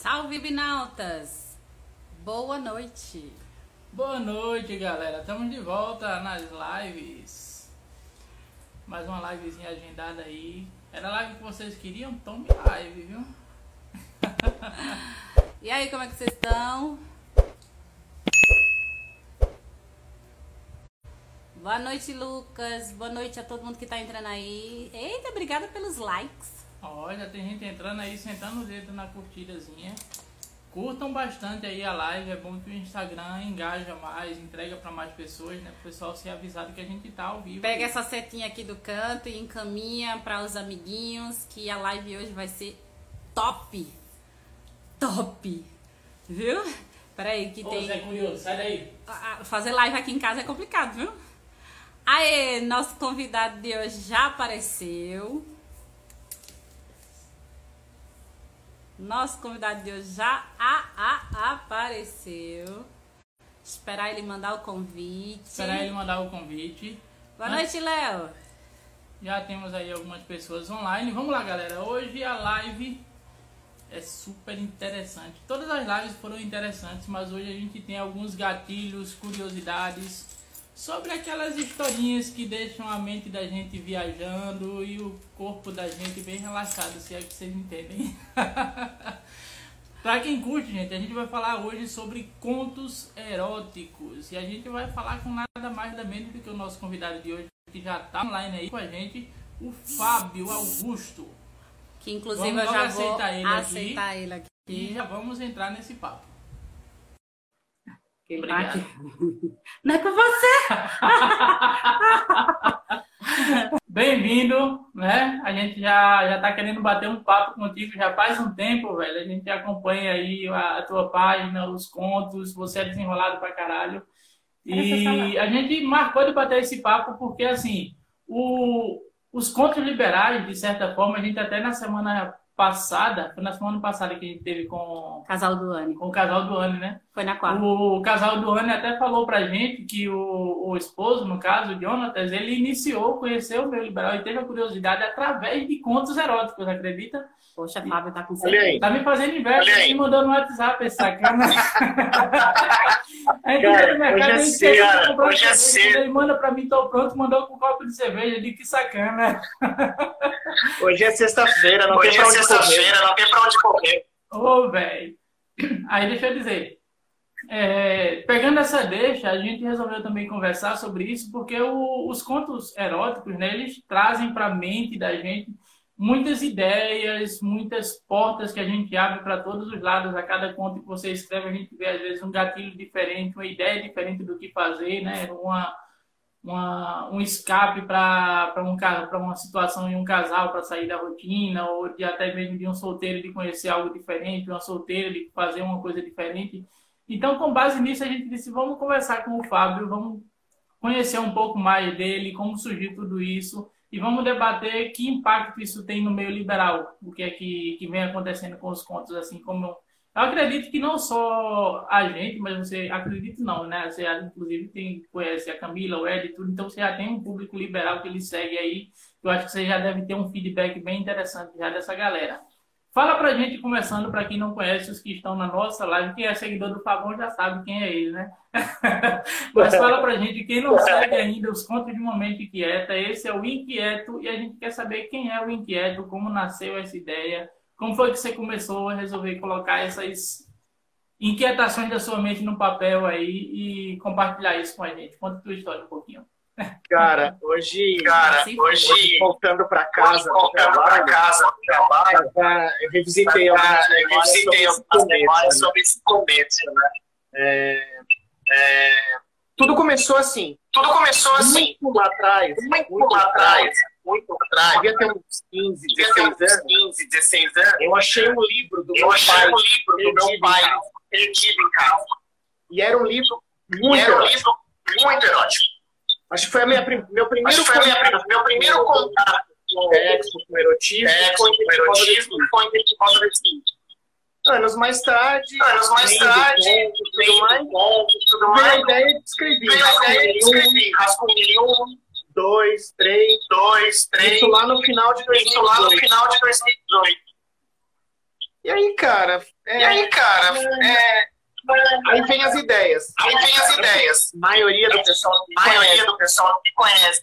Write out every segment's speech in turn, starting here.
Salve, Binautas! Boa noite! Boa noite, galera. Estamos de volta nas lives. Mais uma livezinha agendada aí. Era a live que vocês queriam? Tome live, viu? e aí, como é que vocês estão? Boa noite, Lucas. Boa noite a todo mundo que está entrando aí. Eita, obrigada pelos likes. Olha, tem gente entrando aí, sentando o dedo na curtidazinha. Curtam bastante aí a live, é bom que o Instagram engaja mais, entrega para mais pessoas, né? Para o pessoal ser avisado que a gente tá ao vivo. Pega essa setinha aqui do canto e encaminha para os amiguinhos que a live hoje vai ser top. Top. Viu? Peraí, que Ô, tem. Zé Curioso, sai daí. Fazer live aqui em casa é complicado, viu? Aê, nosso convidado de hoje já apareceu. Nosso convidado de hoje já a, a, apareceu. Esperar ele mandar o convite. Esperar ele mandar o convite. Boa noite, Léo. Já temos aí algumas pessoas online. Vamos lá, galera. Hoje a live é super interessante. Todas as lives foram interessantes, mas hoje a gente tem alguns gatilhos, curiosidades sobre aquelas historinhas que deixam a mente da gente viajando e o corpo da gente bem relaxado, se é que vocês entendem. Para quem curte, gente, a gente vai falar hoje sobre contos eróticos e a gente vai falar com nada mais da menos do que o nosso convidado de hoje, que já está online aí com a gente, o Fábio Augusto. Que inclusive vamos eu já vou aceitar ele, aceitar aqui, ele aqui. E já vamos entrar nesse papo. Obrigado. Não é com você! Bem-vindo, né? A gente já, já tá querendo bater um papo contigo já faz um tempo, velho. A gente acompanha aí a, a tua página, os contos, você é desenrolado pra caralho. E a gente marcou de bater esse papo porque, assim, o, os contos liberais, de certa forma, a gente até na semana passada, foi na semana passada que a gente teve com. Casal do Anne. Com o casal do Anne, né? Foi na quarta. O casal do Anne até falou pra gente que o, o esposo, no caso, o Jonatas, ele iniciou, conheceu o meu liberal e teve a curiosidade através de contos eróticos, acredita? Poxa, Fábio tá com certeza. Tá me fazendo inveja, me mandou no WhatsApp esse sacana. a gente cara, no mercado, hoje é cedo, hoje é cedo. Ele manda pra mim, tô pronto, mandou com um copo de cerveja, de que sacana. hoje é sexta-feira, não hoje tem pra é onde sexta-feira, não tem pra onde correr. Ô, oh, velho. Aí deixa eu dizer. É, pegando essa deixa, a gente resolveu também conversar sobre isso, porque o, os contos eróticos, né, eles trazem para a mente da gente muitas ideias, muitas portas que a gente abre para todos os lados. A cada conto que você escreve, a gente vê às vezes um gatilho diferente, uma ideia diferente do que fazer, né? Uma, uma, um escape para um, uma situação em um casal para sair da rotina, ou de até mesmo de um solteiro de conhecer algo diferente, uma solteira de fazer uma coisa diferente. Então, com base nisso, a gente disse: vamos conversar com o Fábio, vamos conhecer um pouco mais dele, como surgiu tudo isso e vamos debater que impacto isso tem no meio liberal, o que é que, que vem acontecendo com os contos, assim como eu acredito que não só a gente, mas você acredita não, né? Você inclusive tem conhece a Camila, o Ed, tudo, então você já tem um público liberal que ele segue aí. Eu acho que você já deve ter um feedback bem interessante já dessa galera. Fala pra gente, começando, para quem não conhece, os que estão na nossa live, quem é seguidor do Fabão já sabe quem é ele, né? Mas fala pra gente, quem não segue ainda os contos de Momento Inquieta, esse é o Inquieto, e a gente quer saber quem é o Inquieto, como nasceu essa ideia, como foi que você começou a resolver colocar essas inquietações da sua mente no papel aí e compartilhar isso com a gente. Conta a tua história um pouquinho. Cara, hoje, cara, hoje, hoje voltando para casa, voltando para casa, trabalho, eu revisitei algumas memórias sobre esse começo, né? É, é, tudo começou assim. Tudo começou assim. Muito lá atrás. Muito, muito lá atrás. Muito atrás. Devia ter uns 15, 16 anos. 15, 16 anos. Eu achei um livro do eu meu achei pai. um livro do meu pai perdido em casa. E era um livro muito era um livro muito erótico. Acho que foi a minha, meu primeiro foi minha, meu primeiro contato com sexo, com erotismo, sexo, com erotismo em adolescente. Anos mais tarde, anos mais tarde, tudo mais, tudo mais, veio a ideia de escrever. Veio a ideia de escrever. Rascunhei um, dois, três, dois, três. Isso lá no final de 2018. Isso lá no final de 2018. E aí, cara? É, e aí, cara? É, aí vem as ideias. Aí vem as ideias. A maioria do pessoal a maioria do pessoal me conhece.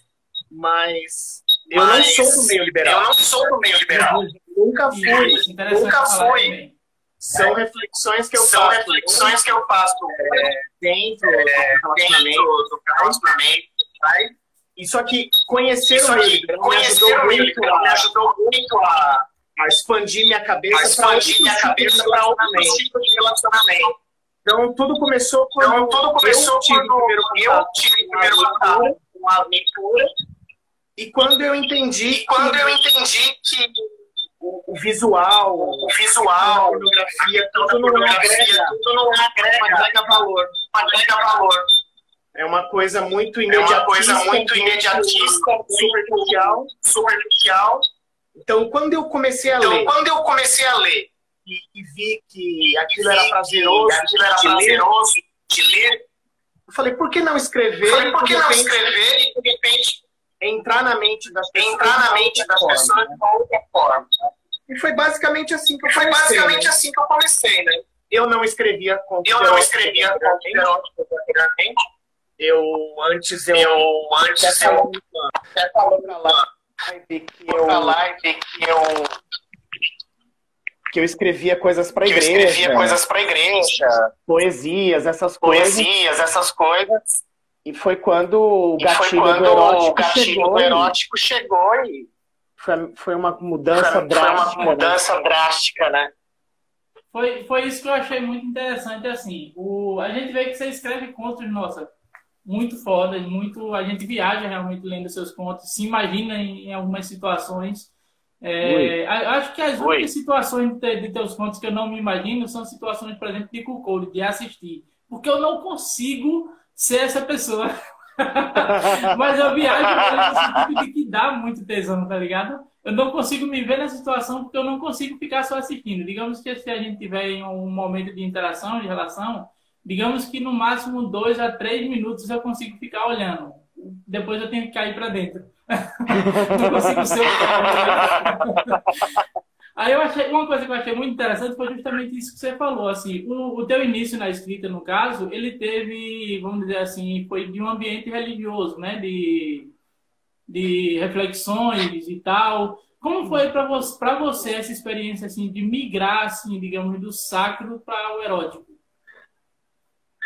Mas eu não sou do meio liberal. Eu não sou do meio liberal. Nunca fui. Nunca fui. São reflexões que eu São faço. reflexões que eu faço é, dentro, é, do relacionamento. do relacionamento. Vai? Isso aqui, conhecer Isso o meio liberal me conhecer ajudou muito liberal me a, ajudou muito a, a expandir minha a cabeça para expandir minha cabeça para outros tipos de relacionamento. Então, tudo começou quando Então, tudo começou eu tive quando primeiro eu tive primeiro a contato leitura. com a leitura. E quando eu entendi quando que eu entendi que o visual, o a visual, pornografia, toda tudo não pornografia, agrega, tudo não agrega, agrega valor. agrega valor. É uma coisa muito É imediatista, uma coisa muito imediatista, superficial. superficial. Então, quando eu comecei a Então, ler quando eu comecei a ler, e, e vi que aquilo era prazeroso, aquilo era de ler, prazeroso de ler, eu falei, por que não escrever? falei, por que não repente, escrever e, de repente, entrar na mente das pessoas? entrar na de mente das forma, pessoas né? de uma outra forma? E foi basicamente assim que eu E foi comecei. basicamente né? assim que eu comecei, né? Eu não escrevia conto Eu não escrevia erótico anteriormente. Eu, antes, eu, Eu, antes, eu até falando pra lá, live que pra eu, live que eu, que eu escrevia coisas para que eu igreja, escrevia coisas pra igreja, poesias, essas coisas. poesias, essas coisas. E foi quando o foi gatilho quando do erótico o gatilho chegou. do e erótico chegou e Foi, foi uma mudança foi, foi drástica. uma né? mudança drástica, né? Foi, foi isso que eu achei muito interessante, assim. O, a gente vê que você escreve contos, nossa, muito foda, muito. A gente viaja realmente lendo seus contos, se imagina em, em algumas situações. É, acho que as Oi. únicas situações de, de teus contos que eu não me imagino são situações, por exemplo, de Cuckold, de assistir. Porque eu não consigo ser essa pessoa. Mas eu viajo no sentido de que dá muito tesão, tá ligado? Eu não consigo me ver nessa situação porque eu não consigo ficar só assistindo. Digamos que se a gente tiver um momento de interação, de relação, digamos que no máximo dois a três minutos eu consigo ficar olhando. Depois eu tenho que cair para dentro. Não consigo ser o Aí eu achei, uma coisa que eu achei muito interessante foi justamente isso que você falou, assim, o, o teu início na escrita, no caso, ele teve, vamos dizer assim, foi de um ambiente religioso, né, de, de reflexões e tal. Como foi para você, você essa experiência, assim, de migrar, assim, digamos, do sacro para o erótico?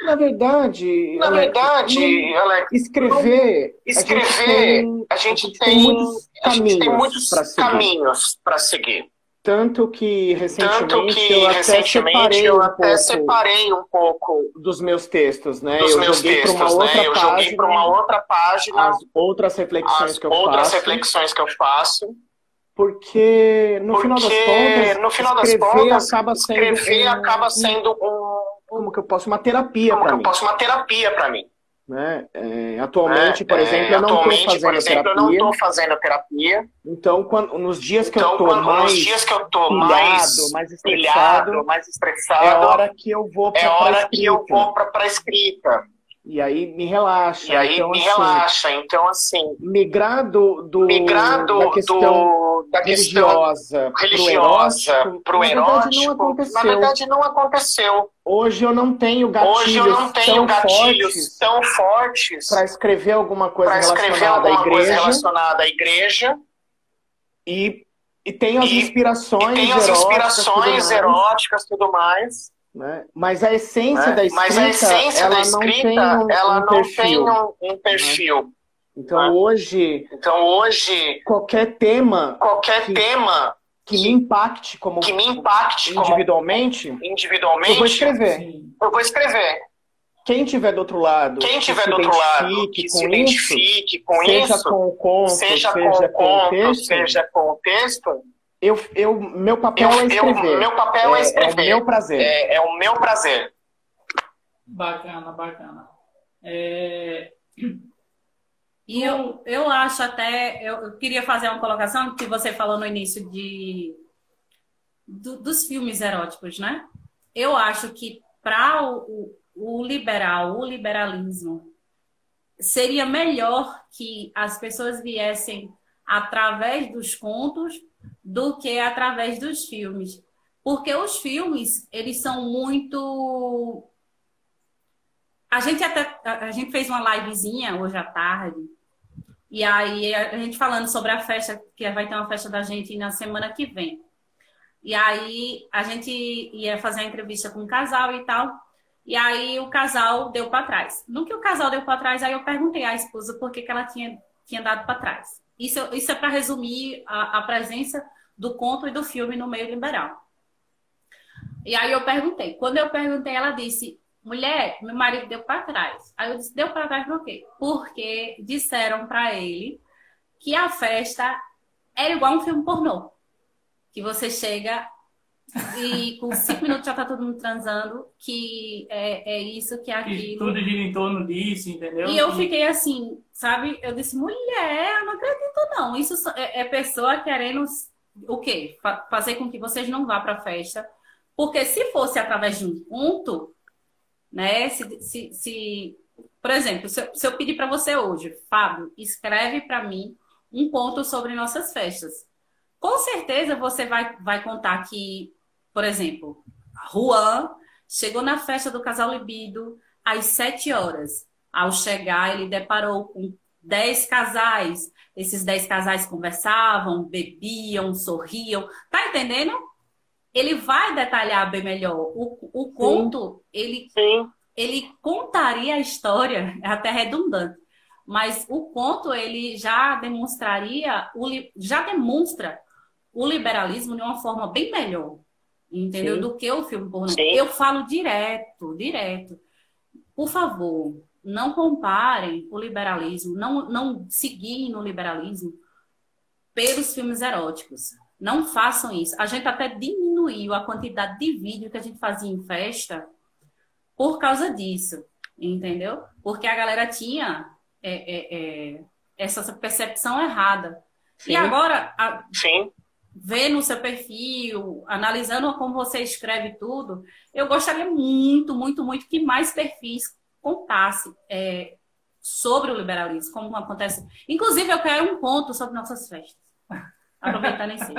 Na verdade, Na Alex, verdade, Alex, escrever, escrever, a gente tem, muitos a gente tem caminhos muitos para seguir. caminhos para seguir. Tanto que recentemente Tanto que eu até recentemente separei eu um até separei um pouco dos meus textos, né? dos eu meus joguei para uma textos, outra né? Eu joguei página para uma outra página as outras reflexões as que eu outras faço, reflexões que eu faço, porque no final das porque contas, no final das escrever contas, acaba sendo escrever um- acaba sendo um, como que eu posso uma terapia como que para eu mim, posso uma terapia para mim. né? É, atualmente, né? por É, exemplo, eu não estou fazendo eu terapia. estou fazendo terapia. Então, quando, nos dias que eu Então, estou quando, mais dias que eu tô pilhado, mais mais pilhado, estressado, mais é estressado, eu é hora que eu vou para a escrita. E aí me relaxa. E aí então, me assim, relaxa. Então, assim, migrar do, do, migrar do, da questão do- da religiosa, religiosa pro pro erótico, erótico, na verdade não aconteceu. na verdade não aconteceu. Hoje eu não tenho gatilhos Hoje eu não tenho tão gatilhos fortes tão fortes para escrever alguma coisa para escrever relacionada à alguma coisa igreja relacionada à igreja e, e tenho as E- inspirações e tem as eróticas, inspirações tudo eróticas tudo mais. Né? Mas a essência né? da escrita, Mas a essência ela da não escrita, tem um, ela um não perfil. tem um, um perfil. Então né? hoje Então hoje qualquer tema qualquer Que- tema que me impacte como que me impacte como individualmente, individualmente, eu vou escrever. Sim. eu vou escrever. Quem tiver do outro lado, Quem que tiver se do outro lado identifique que com se isso, identifique com seja isso, com o conto, seja, seja, com o com o conto, texto, seja com o texto, eu, eu, meu papel eu, é eu, escrever. meu papel é, é, escrever. o meu prazer. É, é o meu prazer. Bacana, bacana. É, E eu, eu acho até, eu, eu queria fazer uma colocação que você falou no início de do- dos filmes eróticos, né? Eu acho que para o, o, o liberal, o liberalismo, seria melhor que as pessoas viessem através dos contos do que através dos filmes. Porque os filmes, eles são muito. A gente até. A gente fez uma livezinha hoje à tarde. E aí a gente falando sobre a festa, que vai ter uma festa da gente na semana que vem. E aí a gente ia fazer a entrevista com o um casal e tal. E aí o casal deu para trás. No que o casal deu para trás, aí eu perguntei à esposa por que, que ela tinha, tinha dado para trás. Isso, isso é para resumir a, a presença do conto e do filme no meio liberal. E aí eu perguntei. Quando eu perguntei, ela disse: mulher, meu marido deu para trás. Aí eu disse: deu para trás por quê? Porque disseram para ele que a festa era igual um filme pornô. Que você chega e com cinco minutos já tá todo mundo transando, que é, é isso, que é aquilo. E tudo gira em torno disso, entendeu? E eu fiquei assim, sabe? Eu disse, mulher, eu não acredito não. Isso é, é pessoa querendo o quê? fazer com que vocês não vá pra festa. Porque se fosse através de um conto, né? Se, se, se por exemplo, se eu, se eu pedir para você hoje, Fábio, escreve para mim um conto sobre nossas festas. Com certeza você vai, vai contar que por exemplo, Juan chegou na festa do casal Libido às sete horas. Ao chegar, ele deparou com dez casais. Esses dez casais conversavam, bebiam, sorriam. Tá entendendo? Ele vai detalhar bem melhor. O, o conto, ele, Sim. ele contaria a história, é até redundante, mas o conto ele já demonstraria, já demonstra o liberalismo de uma forma bem melhor entendeu? Sim. Do que o filme pornô. Sim. Eu falo direto, direto. Por favor, não comparem o liberalismo, não, não seguirem no liberalismo pelos filmes eróticos. Não façam isso. A gente até diminuiu a quantidade de vídeo que a gente fazia em festa por causa disso, entendeu? Porque a galera tinha é, é, é, essa percepção errada. Sim. E agora, a, Sim ver no seu perfil, analisando como você escreve tudo, eu gostaria muito, muito, muito que mais perfis contasse é, sobre o liberalismo, como acontece. Inclusive, eu quero um ponto sobre nossas festas. Aproveitando esse.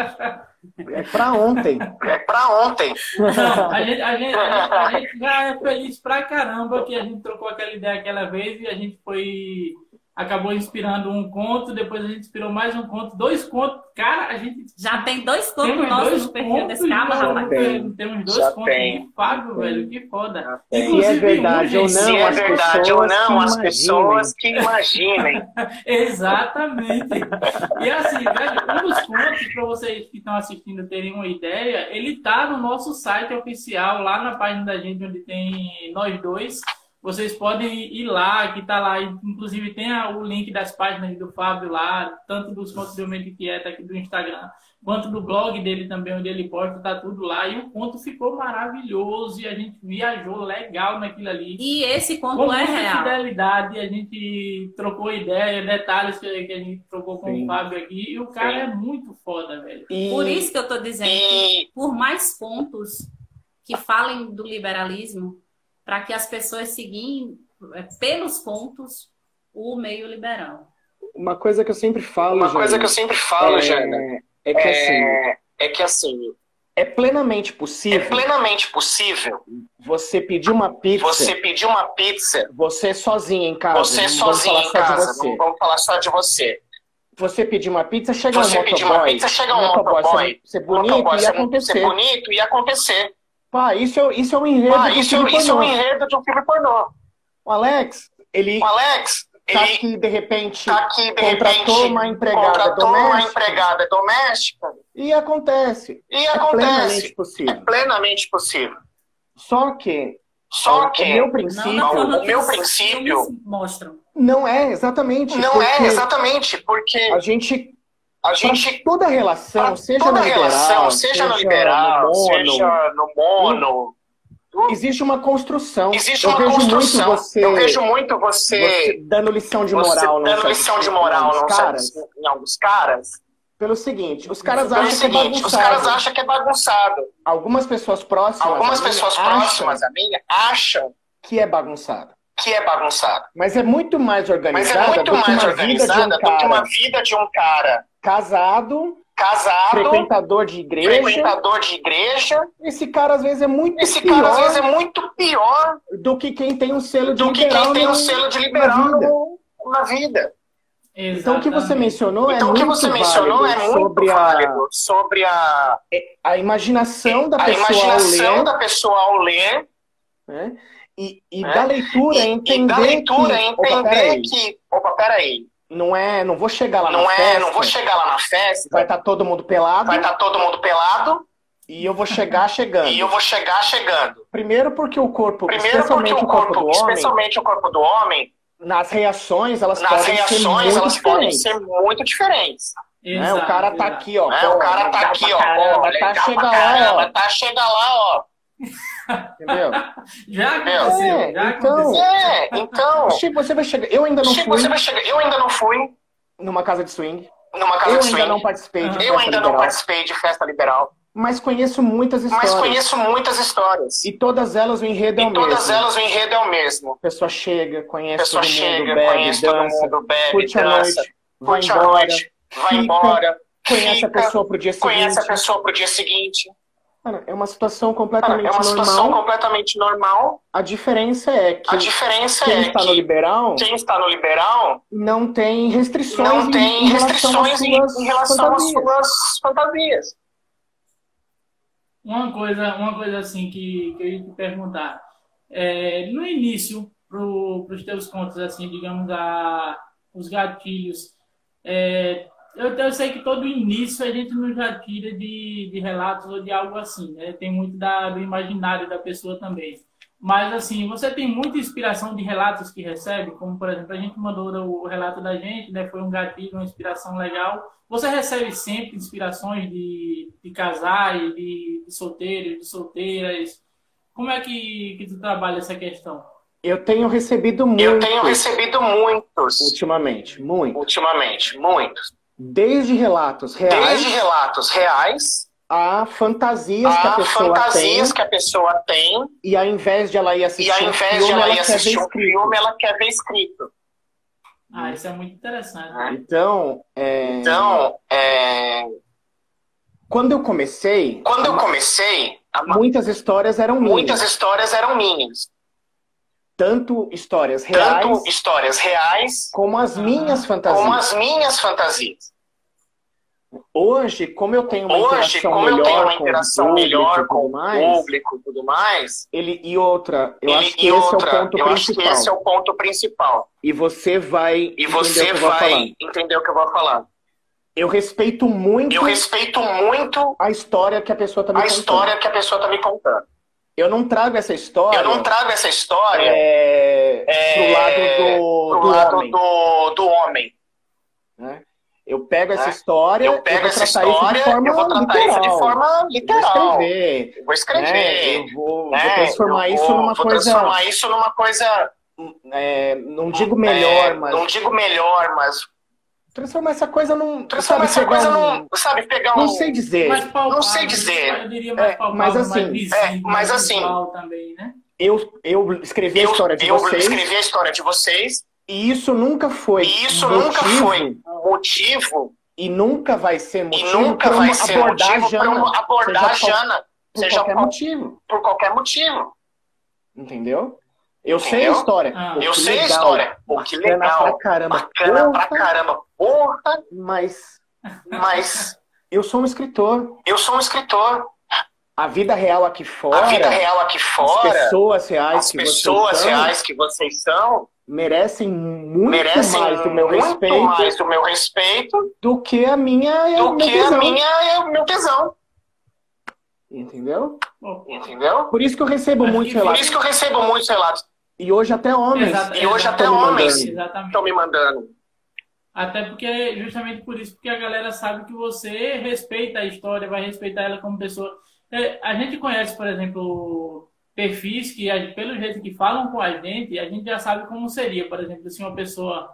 É para ontem. É para ontem. Não, a, gente, a, gente, a, gente, já é feliz pra caramba que a gente trocou aquela ideia aquela vez e a gente foi acabou inspirando um conto, depois a gente inspirou mais um conto, dois contos. Cara, a gente. Já tem dois contos nossos no perfil desse cara, rapaz. Temos dois já contos tem. Fábio, velho, que foda. Se é verdade ou não, se é verdade ou não, as pessoas que imaginem. Exatamente. E assim, velho, um dos contos, para vocês que estão assistindo terem uma ideia, ele tá no nosso site oficial, lá na página da gente, onde tem nós dois vocês podem ir lá, que está lá, inclusive tem o link das páginas do Fábio lá, tanto dos contos do Mente Quieta aqui do Instagram, quanto do blog dele também, onde ele posta, tá tudo lá. E o conto ficou maravilhoso e a gente viajou legal naquilo ali. E esse conto com é real. fidelidade, a gente trocou ideia, detalhes que, a gente trocou com Sim. o Fábio aqui. E o cara Sim. é muito foda, velho. E... Por isso que eu tô dizendo que, por mais pontos que falem do liberalismo, para que as pessoas seguem é, pelos pontos o meio liberal. Uma coisa que eu sempre falo, uma coisa que eu sempre falo, é, Jana, é que é, assim, é que assim é plenamente possível. É plenamente possível. Você pedir uma pizza. Você pedir uma pizza. Você sozinho em casa. Você sozinho em casa. Não vamos falar só de você. Você pedir uma pizza, chega você um motoboy. Você pedir uma pizza, chega um motoboy. Ser bonito motoboy, e acontecer. Ser bonito e acontecer. Pá, isso é, isso é um enredo Pá, isso, um isso é um enredo de um filme pornô. O Alex, ele. O Alex, tá ele aqui de repente tá aqui, de contratou repente, uma empregada contratou doméstica. uma empregada doméstica. E acontece. E é acontece. Plenamente possível. É plenamente possível. Só que. Só que. O meu princípio. Não, não, o meu princípio. Mostram. Não é, exatamente. Não é, exatamente, porque. A gente a gente toda relação, seja toda no liberal, relação, seja, seja no liberal, no mono, seja no mono, Existe uma construção. Existe uma eu vejo construção. Você, eu vejo muito você, você dando lição de moral, você dando lição de moral, não caras. Em alguns caras. Pelo seguinte, os caras Pelo acham seguinte, que é bagunçado. Os caras acham que é bagunçado. Algumas pessoas próximas. Algumas pessoas próximas a mim acham que é bagunçado. Que é bagunçado. Mas é muito mais organizada Mas é muito mais organizada do que uma vida de um cara casado casado, frequentador de igreja. frequentador de igreja. Esse cara às vezes é muito Esse pior cara às vezes é muito pior do que quem tem um selo de do que liberal quem tem um selo de na liberal vida. no- na vida. Então o que você mencionou é Então o que muito você mencionou é válido muito sobre a, sobre a, a imaginação da a pessoa imaginação ao ler, da pessoa ao ler né? E, e né? da leitura e, entender e da leitura que, opa, entender peraí, que, opa, peraí, não é, não vou chegar lá não na é, festa, não vou chegar lá na festa, vai estar todo mundo pelado vai estar todo mundo pelado e eu vou chegar chegando. e eu vou chegar chegando. Primeiro porque o corpo, Primeiro especialmente porque o o corpo, corpo, do homem, especialmente o corpo do homem, nas reações elas nas podem ser reações muito elas podem diferentes. ser muito diferentes. né? O cara tá exato. aqui, ó. né? pô, o cara tá aqui, ó, caramba, pô, tá, chega lá, ó. tá, chega lá, ó. Entendeu? Já Meu, aconteceu, é, já então- aconteceu. É, então, Chico, você vai chegar. Eu ainda não Chico, fui você vai chegar. Eu ainda não fui numa casa de swing. numa casa Eu de ainda swing. não participei de Eu festa Eu ainda não liberal, participei de festa liberal, mas conheço muitas histórias. mas conheço muitas histórias. E todas elas o enredo é o E todas mesmo. elas o enredo é o mesmo. A pessoa chega, A conhece pessoa todo mundo, chega, bebe, conhece todo dança, mundo, bebe, curte a dança, noite, vai curte a embora, noite, vai fica, embora, conhece a fica, pessoa pro dia seguinte. conhece a pessoa pro dia seguinte. Cara, é uma situação completamente é uma situação normal. completamente normal. A diferença é que A diferença quem é está no que liberal quem está no liberal não tem restrições não em- tem em relação às restrições em, relação às fantasias. suas fantasias. Uma coisa, uma coisa assim que, que eu ia te perguntar. É, no início, para os teus contos, assim, digamos, a, os gatilhos, é, eu, eu sei que todo início a gente não já tira de, de relatos ou de algo assim, né? Tem muito da, do imaginário da pessoa também. Mas, assim, você tem muita inspiração de relatos que recebe, como, por exemplo, a gente mandou o relato da gente, né? Foi um gatilho, uma inspiração legal. Você recebe sempre inspirações de, de casais, de, de solteiros, de solteiras? Como é que, que tu trabalha essa questão? Eu tenho recebido muito Eu tenho recebido muitos ultimamente, muito. ultimamente, muitos. Desde relatos reais Desde relatos reais a fantasias que a a pessoa fantasias tem que a pessoa tem e ao invés de ela ir assistir e ao um invés filme, de ela ir quer ver assistir um escrito. filme, ela quer ver escrito. Ah, isso é muito interessante. Então, é, Então, é, quando eu comecei, quando eu comecei, a muitas histórias eram minhas. muitas histórias eram minhas. Tanto histórias reais Tanto histórias reais como as minhas fantasias. como as minhas fantasias. Hoje, como eu tenho uma Hoje, interação como eu melhor tenho uma com interação o público melhor e com mais, público e tudo mais, ele e outra, eu ele- acho que e esse outra, é o ponto eu acho que principal. esse é o ponto principal. E você vai E entender você o que eu vou vai falar. entender o que eu vou falar. Eu respeito muito Eu respeito muito a história que a pessoa está me a contando. história que a pessoa está me contando. Eu não trago essa história Eu não trago essa história é, É, pro lado do, pro do lado homem. do, do homem. né? Eu pego essa né? história, Eu pego essa história, isso de forma eu vou tratar literal. isso de forma Eu vou literal. escrever, Eu vou escrever. né? Eu vou, né? vou transformar Eu isso vou- numa vou coisa, transformar isso numa coisa. é, não digo melhor, é, mas Não digo melhor, mas. Transformar essa coisa num, Transformar sabe, essa coisa um- num. Sabe, pegar um. não sei dizer. Mais palpável, não sei dizer. Eu diria mais É, palpável, mas assim, mais visível, é, mas assim, também, né? Eu, eu escrevi a Eu, história de eu vocês escrevi a história de vocês e isso nunca foi e isso motivo, nunca foi motivo e nunca vai ser e motivo nunca pra vai uma ser abordar a motivo Jana, uma abordar a seja qual- Jana, por seja qualquer qual- motivo, por qualquer motivo. entendeu? Eu sei a Entendeu? história. Ah. Pô, Eu sei a legal, história. Pô, que Bacana legal. pra caramba. Bacana pra Porra, caramba. Porra, Mas mas eu sou um escritor. eu sou um escritor. A vida real aqui fora, A vida real aqui as fora, pessoas reais as que pessoas vocês são, reais que vocês são, merecem muito merecem mais do meu muito respeito mais do meu respeito do que a minha o do meu que a tesão, minha e o meu tesão. Entendeu? Entendeu? Por isso que eu recebo muitos que- Por relatos. isso que eu recebo muitos relatos E hoje até homens. Exato, E hoje até Estão me homens estão me mandando. Até porque, justamente por isso, porque a galera sabe que você respeita a história, vai respeitar ela como pessoa. É, A gente conhece, por exemplo, perfis que, pelo jeito que falam com a gente, a gente já sabe como seria, por exemplo, se uma pessoa,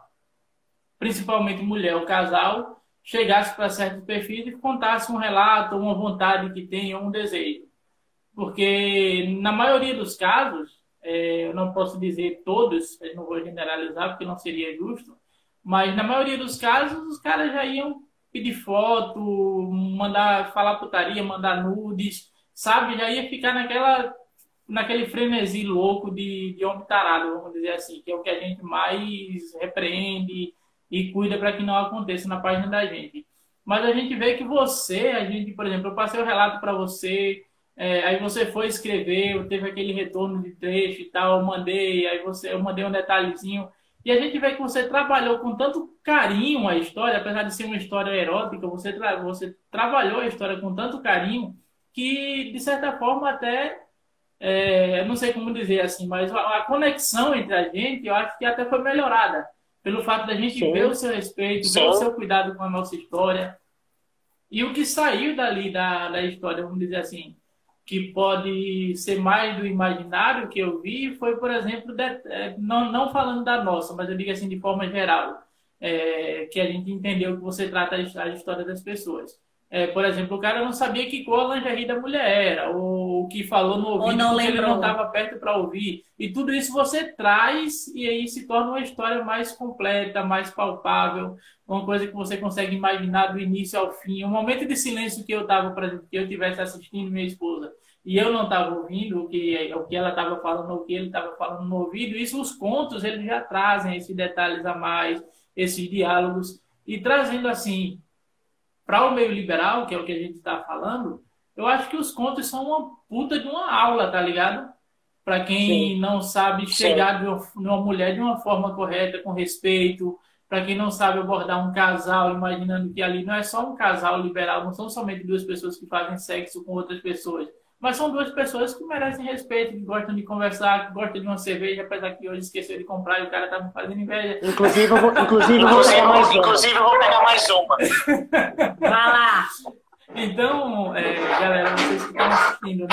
principalmente mulher ou casal, chegasse para certos perfis e contasse um relato, uma vontade que tem, ou um desejo. Porque, na maioria dos casos, é, eu não posso dizer todos, não vou generalizar porque não seria justo, mas na maioria dos casos, os caras já iam pedir foto, mandar falar putaria, mandar nudes, sabe? Já ia ficar naquela naquele frenesi louco de, de homem tarado, vamos dizer assim, que é o que a gente mais repreende e cuida para que não aconteça na página da gente. Mas a gente vê que você, a gente, por exemplo, eu passei o relato para você, é, aí você foi escrever, teve aquele retorno de trecho e tal, eu mandei, aí você, eu mandei um detalhezinho. E a gente vê que você trabalhou com tanto carinho a história, apesar de ser uma história erótica, você, tra você trabalhou a história com tanto carinho que, de certa forma, até, é, não sei como dizer assim, mas a, a, conexão entre a gente, eu acho que até foi melhorada. Pelo fato da gente Sim. ver o seu respeito, Sim. ver o seu cuidado com a nossa história. E o que saiu dali da, da história, vamos dizer assim, que pode ser mais do imaginário que eu vi foi, por exemplo, de, é, não, não falando da nossa, mas eu digo assim de forma geral, é, que a gente entendeu que você trata a história das pessoas. É, por exemplo, o cara não sabia que cor a lingerie da mulher era, ou o que falou no ouvido não porque lembrou. ele não estava perto para ouvir. E tudo isso você traz e aí se torna uma história mais completa, mais palpável, uma coisa que você consegue imaginar do início ao fim. Um momento de silêncio que eu estava, por exemplo, que eu estivesse assistindo minha esposa e eu não estava ouvindo o que, o que ela estava falando, o que ele estava falando no ouvido, isso os contos eles já trazem esses detalhes a mais, esses diálogos, e trazendo assim para o meio liberal, que é o que a gente está falando, eu acho que os contos são uma puta de uma aula, tá ligado? Para quem Sim. não sabe chegar de uma, de uma mulher de uma forma correta, com respeito, para quem não sabe abordar um casal, imaginando que ali não é só um casal liberal, não são somente duas pessoas que fazem sexo com outras pessoas, mas são duas pessoas que merecem respeito, que gostam de conversar, que gostam de uma cerveja, apesar que hoje esqueceu de comprar e o cara tá me fazendo inveja. Inclusive, eu vou, inclusive, eu vou pegar mais uma. Inclusive, eu vou pegar mais uma. Vai lá! Então, é, galera, vocês que estão assistindo, né?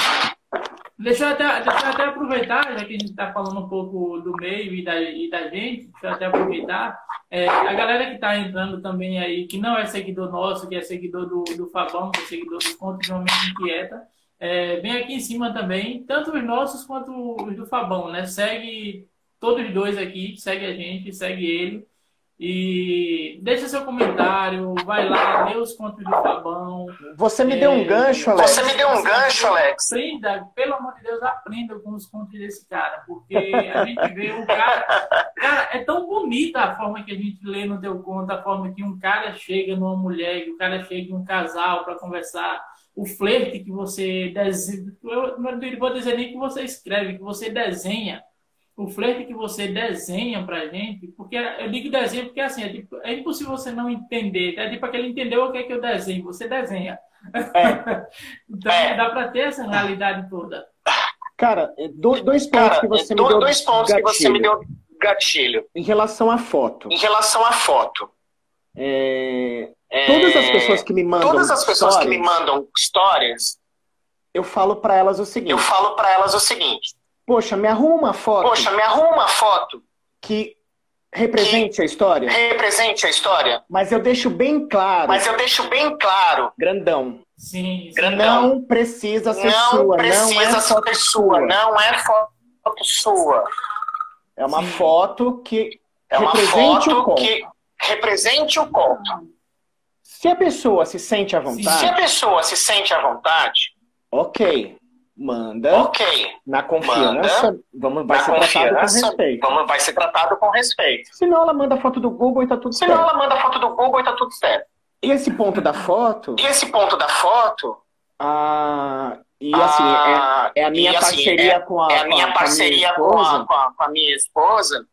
Deixa eu, até, deixa eu até aproveitar, já que a gente está falando um pouco do meio e da, e da gente, deixa eu até aproveitar. É, a galera que está entrando também aí, que não é seguidor nosso, que é seguidor do, do Fabão, que é seguidor do Conto de uma Mente Inquieta, é, vem aqui em cima também, tanto os nossos quanto os do Fabão, né? Segue todos dois aqui, segue a gente, segue ele. E deixa seu comentário, vai lá, lê os contos do Fabão. Você me é, deu um gancho, Alex. Você me deu um gancho, Alex. Aprenda, pelo amor de Deus, aprenda com os contos desse cara, porque a gente vê o cara. Cara, é tão bonita a forma que a gente lê no teu conto, a forma que um cara chega numa mulher, que o cara chega em um casal para conversar o flerte que você desenha, eu não vou dizer nem que você escreve, que você desenha, o flerte que você desenha pra gente, porque eu digo desenho porque assim, é, tipo, é impossível você não entender, é tipo aquele entendeu o que é que eu desenho, você desenha. É. então é. dá para ter essa realidade toda. Cara, é dois pontos Cara, que você me deu dois pontos gatilho. que você me deu gatilho. Em relação à foto. Em relação à foto. É, é, todas as pessoas que me mandam todas as pessoas histórias, que me mandam histórias, eu falo para elas o seguinte. Eu falo para elas o seguinte. Poxa, me arruma uma foto. Poxa, me arruma uma foto que represente que a história. Represente a história. Mas eu deixo bem claro. Mas eu deixo bem claro. Grandão. Sim, sim. Grandão. Não precisa ser não sua. Precisa não é ser sua. Não é foto sua. É uma sim. foto que é uma represente foto o conto. que represente o conto. Se a pessoa se sente à vontade. Se a pessoa se sente à vontade. Ok. Manda. Ok. Na confiança. Manda, vamos, vai ser tratado com respeito. Vamos, vai ser tratado com respeito. Senão ela manda foto do Google e tá tudo Senão certo. Senão ela manda foto do Google e tá tudo certo. E esse ponto da foto. E esse ponto da foto. Ah, e assim, ah, é, é, a minha assim, parceria é, com a. É a minha parceria com a, com, a, com a minha esposa.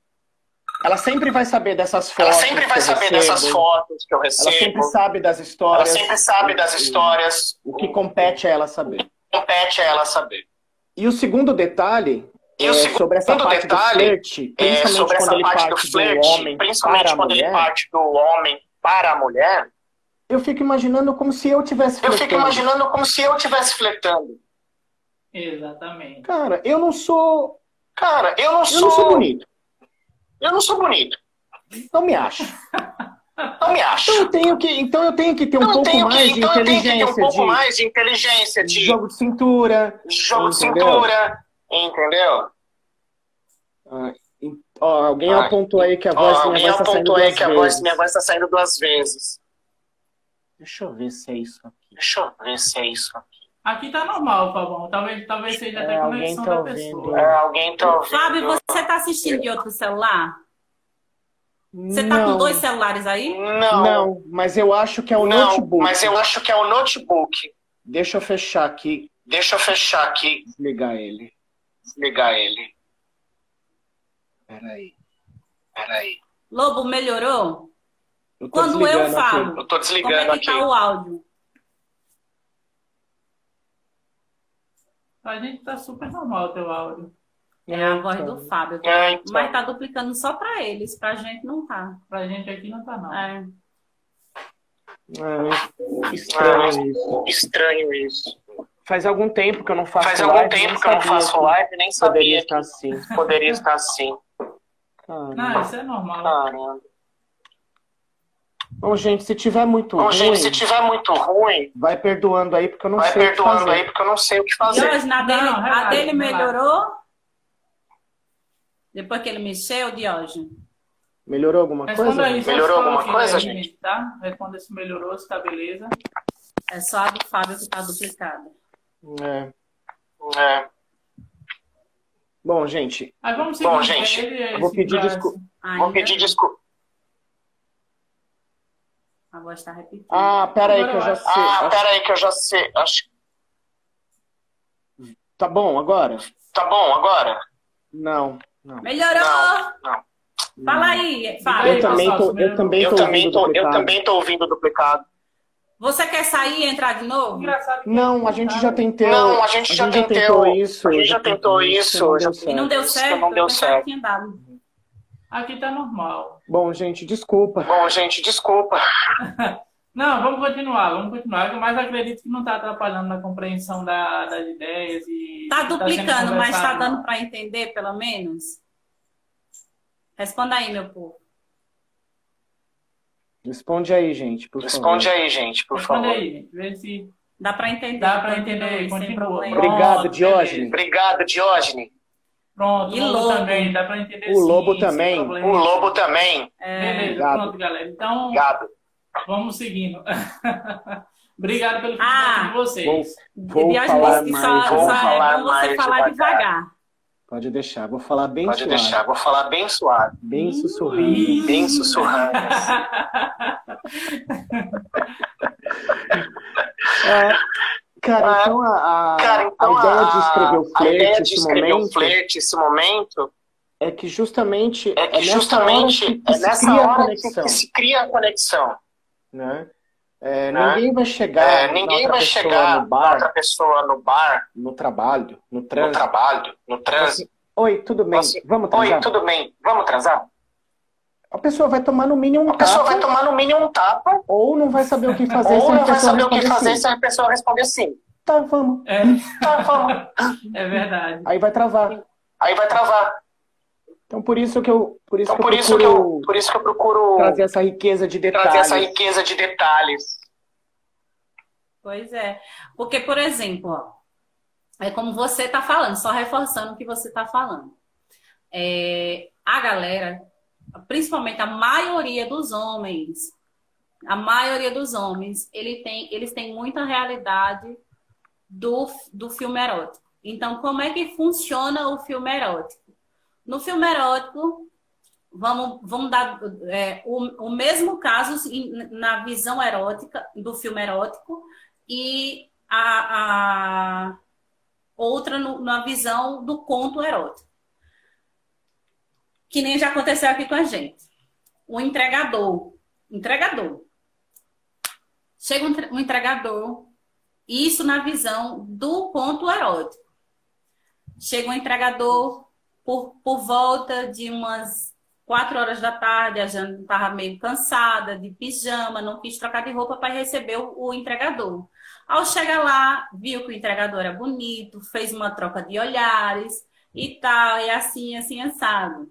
Ela sempre vai saber dessas fotos. Ela sempre vai saber recebo. dessas fotos que eu recebo. Ela sempre sabe das histórias. Ela sempre sabe das histórias. O, que compete a ela saber. Compete a ela saber. E o segundo detalhe e é sobre essa parte detalhe do flerte, é sobre essa parte do flerte, homem principalmente quando mulher, ele parte do homem para a mulher. Eu fico imaginando como se eu tivesse flertando. Eu fico imaginando como se eu tivesse flertando. Exatamente. Cara, eu não sou. Cara, eu não eu sou. não sou bonito. Eu não sou bonito. Não me acho. Não me acho. Então eu tenho que, então eu tenho que ter um então pouco mais de então inteligência. Eu tenho que ter um pouco de, mais de inteligência de jogo de cintura. Jogo de cintura. Entendeu? Ah, ó, alguém ah, apontou aí que a voz ó, minha voz está saindo aí duas que a voz minha voz está saindo duas vezes. Deixa eu ver se é isso aqui. Deixa eu ver se é isso aqui. Aqui tá normal, Fabão. Talvez, talvez seja até É, conexão tá da ouvindo. pessoa. É, alguém tá ouvindo? Fábio, você tá assistindo de outro celular? Você tá não, com dois celulares aí? Não. Não, mas eu acho que é o Não, notebook. mas eu acho que é o notebook. Deixa eu fechar aqui, Deixa eu fechar aqui, desligar ele. desligar ele. Peraí. Peraí. Lobo, melhorou? Eu tô Quando eu falo, aqui. Eu tô como desligando é que aqui. tá o áudio? A gente tá super normal o teu áudio. É a voz do Fábio. É, então. Mas tá duplicando só pra eles, pra gente não tá. Pra gente aqui não tá, não. É. É, estranho isso. Estranho isso. Faz algum tempo que eu não faço Faz live, algum tempo nem que eu não faço live, nem Poderia sabia estar assim. poderia estar assim. Caramba. Não, isso é normal. Caramba. Bom, gente, se tiver muito Bom, ruim, gente, se tiver muito ruim, vai perdoando aí, porque eu não vai sei o que perdoando fazer. aí, porque eu não sei o que fazer. Diógenes, a dele, Não, a dele melhorou? Depois que ele mexeu, Diógenes? Melhorou alguma Responda coisa? aí. Melhorou alguma coisa, né, gente? Tá? Responda se melhorou, se tá beleza. É só a do Fábio que tá duplicada. É. É. Bom, gente, Aí vamos seguir. Bom, gente, Ele, eu vou pedir braço. desculpa. Ainda Vou pedir desculpa. A voz tá repetindo. Ah, pera aí que eu já sei. Ah, Acho- pera aí que eu já sei. Acho Tá bom agora? Tá bom agora? Não, não. Melhorou! Não, não. Fala aí, Eu Fábio. também tô, eu também Eu tô também ouvindo tô, eu duplicado. também tô ouvindo duplicado. Você quer sair e entrar de novo? Engraçado que Não, a gente já tentou. Não, a gente já tentou. isso. A gente já tentou isso, não já- deu E não certo. deu certo? não deu Eu certo. Aqui tá normal. Bom, gente, desculpa. Bom, gente, desculpa. Não, vamos continuar, vamos continuar. Mas acredito que não tá atrapalhando na compreensão da- das ideias e. Tá e sendo duplicando, mas tá conversado. dando para entender, pelo menos? Responda aí, meu povo. Responde aí, gente, por Responde favor. aí, gente, por Responde favor. aí, gente. Vê se Dá para entender. dá continue, entender. sem Continua. problema. Obrigado, Diógenes. Obrigado, Diógenes. Pronto, E o lobo lobo? também, dá pra entender O sim, lobo também? problema. O Lobo também. É, Beleza, Obrigado. pronto, galera. Então, Obrigado. vamos seguindo. Obrigado pelo feedback Ah, de vocês. Vou, vou Diógenes falar mais. só, vou só é falar bom você falar devagar. devagar. Pode deixar, vou falar bem Pode suave, deixar, vou falar bem suave, bem sussurrando. bem sussurrando. É, cara, Ah, então a, a, Cara, então a ideia de escrever o a flerte esse escrever momento flerte esse momento é que justamente é que nessa justamente hora que, que é se nessa cria a hora que, conexão, que se cria a conexão. né? É, Né? Ninguém vai chegar, É, ninguém vai chegar no bar, outra pessoa no bar, no trabalho, no no trânsito. trabalho, no trânsito. Oi, tudo bem? Assim, Vamos Oi, transar? tudo bem? Vamos transar? A pessoa vai tomar no mínimo um A pessoa tapa, vai tomar no mínimo um tapa, ou não vai saber o que fazer se ou a não vai pessoa saber o que responder fazer sim. se a pessoa responder sim. Tá, vamos. É, Tá, vamos. é verdade. Aí vai travar. Aí vai travar. Então por isso que eu, por isso Então que eu por isso que procuro eu, por isso que eu procuro trazer essa riqueza de trazer detalhes. essa riqueza de detalhes. Pois é. Porque, por exemplo, ó, é como você está falando, só reforçando o que você está falando. É, a galera, principalmente a maioria dos homens, a maioria dos homens, ele tem, eles têm muita realidade do, do filme erótico. Então, como é que funciona o filme erótico? No filme erótico, vamos, vamos dar é, o, o mesmo caso na visão erótica do filme erótico e a, a outra no- na visão do conto erótico. Que nem já aconteceu aqui com a gente. O entregador. Entregador. Chega um entre- um entregador, isso na visão do conto erótico. Chega um entregador por, por volta de umas quatro horas da tarde, a Jane estava meio cansada, de pijama, não quis trocar de roupa para receber o, o entregador. Ao chegar lá, viu que o entregador era bonito, fez uma troca de olhares e tal, e assim, assim, assado.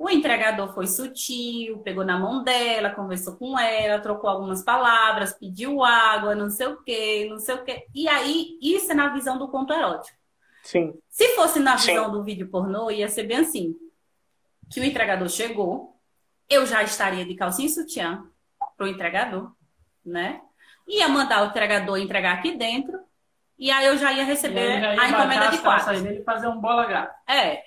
O entregador foi sutil, pegou na mão dela, conversou com ela, trocou algumas palavras, pediu água, não sei o quê, não sei o quê. E aí, isso é na visão do conto erótico. Sim. Se fosse na Sim. visão do vídeo pornô, ia ser bem assim. Que o entregador chegou, eu já estaria de calcinha e sutiã pro entregador, né? ia mandar o entregador entregar aqui dentro, e aí eu já ia receber já ia a encomenda de quatro. Ele fazer um bola gato. É.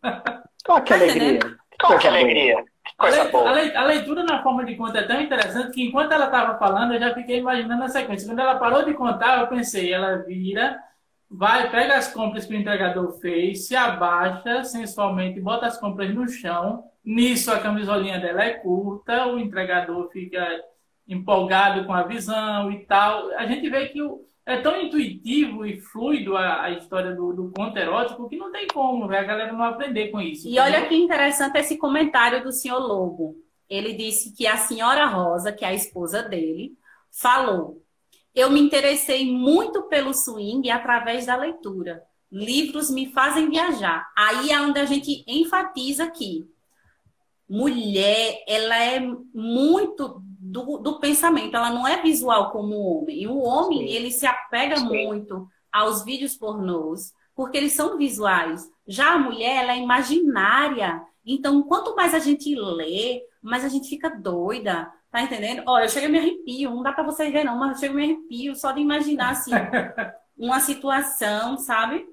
Qual que é alegria? Qual que é a alegria? Coisa le, a, leitura na forma de conta é tão interessante que enquanto ela estava falando, eu já fiquei imaginando a sequência. Quando ela parou de contar, eu pensei, ela vira, vai, pega as compras que o entregador fez, se abaixa sensualmente, bota as compras no chão. Nisso a camisolinha dela é curta, o entregador fica empolgado com a visão e tal. A gente vê que o, é tão intuitivo e fluido a, a história do, do, conto erótico que não tem como a galera não aprender com isso. E olha que interessante esse comentário do senhor Lobo. Ele disse que a senhora Rosa, que é a esposa dele, falou: Eu me interessei muito pelo swing através da leitura. Livros me fazem viajar. Aí é onde a gente enfatiza aqui. Mulher, ela é muito do, do pensamento, ela não é visual como o homem. E o homem, Sim. ele se apega Sim. muito aos vídeos pornôs, porque eles são visuais. Já a mulher, ela é imaginária. Então, quanto mais a gente lê, mais a gente fica doida. Tá entendendo? Olha, eu chego a me arrepio, não dá para vocês ver não, mas eu chego a me arrepio só de imaginar assim uma situação, sabe?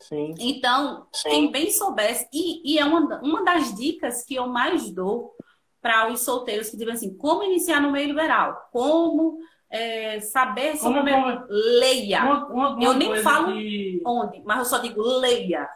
Sim. Então, Sim. quem bem soubesse, e, e é uma, uma das dicas que eu mais dou para os solteiros que dizem assim, como iniciar no meio liberal, como é, saber sobre como, o meio... leia. Uma, uma, eu nem falo que... onde, mas eu só digo leia.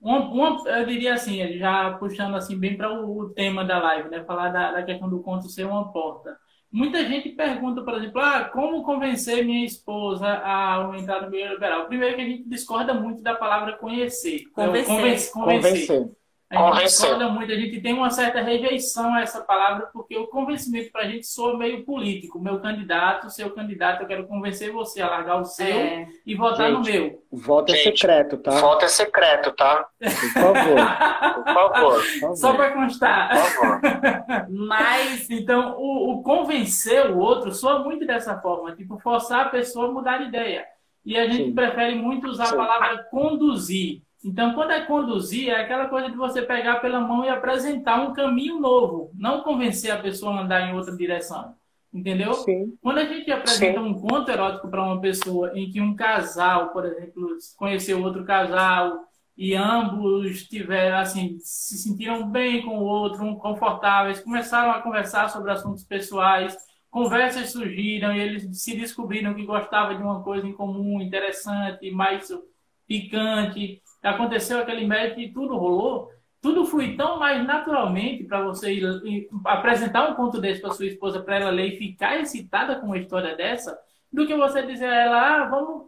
Uma, uma, eu diria assim, já puxando assim bem para o, tema da live, né? Falar da, da, questão do conto ser uma porta. Muita gente pergunta, por exemplo, ah, como convencer minha esposa a entrar no meio liberal? Primeiro que a gente discorda muito da palavra conhecer. Convencer. Convencer. convencer. A gente concorda muito, a gente tem uma certa rejeição a essa palavra, porque o convencimento para a gente soa meio político. Meu candidato, seu candidato, eu quero convencer você a largar o seu é. e votar gente, no meu. Voto é secreto, tá? Voto é secreto, tá? Por favor. Por favor. Por favor. Só para constar. Por favor. Mas, então, o, o, convencer o outro soa muito dessa forma, tipo, forçar a pessoa a mudar de ideia. E a gente Sim. prefere muito usar Sim. a palavra conduzir. Então, quando é conduzir, é aquela coisa de você pegar pela mão e apresentar um caminho novo, não convencer a pessoa a andar em outra direção. Entendeu? Sim. Quando a gente apresenta Sim. um conto erótico para uma pessoa em que um casal, por exemplo, conheceu outro casal e ambos tiveram assim, se sentiram bem com o outro, confortáveis, começaram a conversar sobre assuntos pessoais, conversas surgiram e eles se descobriram que gostavam de uma coisa em comum, interessante, mais picante, aconteceu aquele médico e tudo rolou, tudo foi tão mais naturalmente para você ir, apresentar um conto desse para sua esposa, para ela ler e ficar excitada com uma história dessa, do que você dizer a ela, ah, vamos,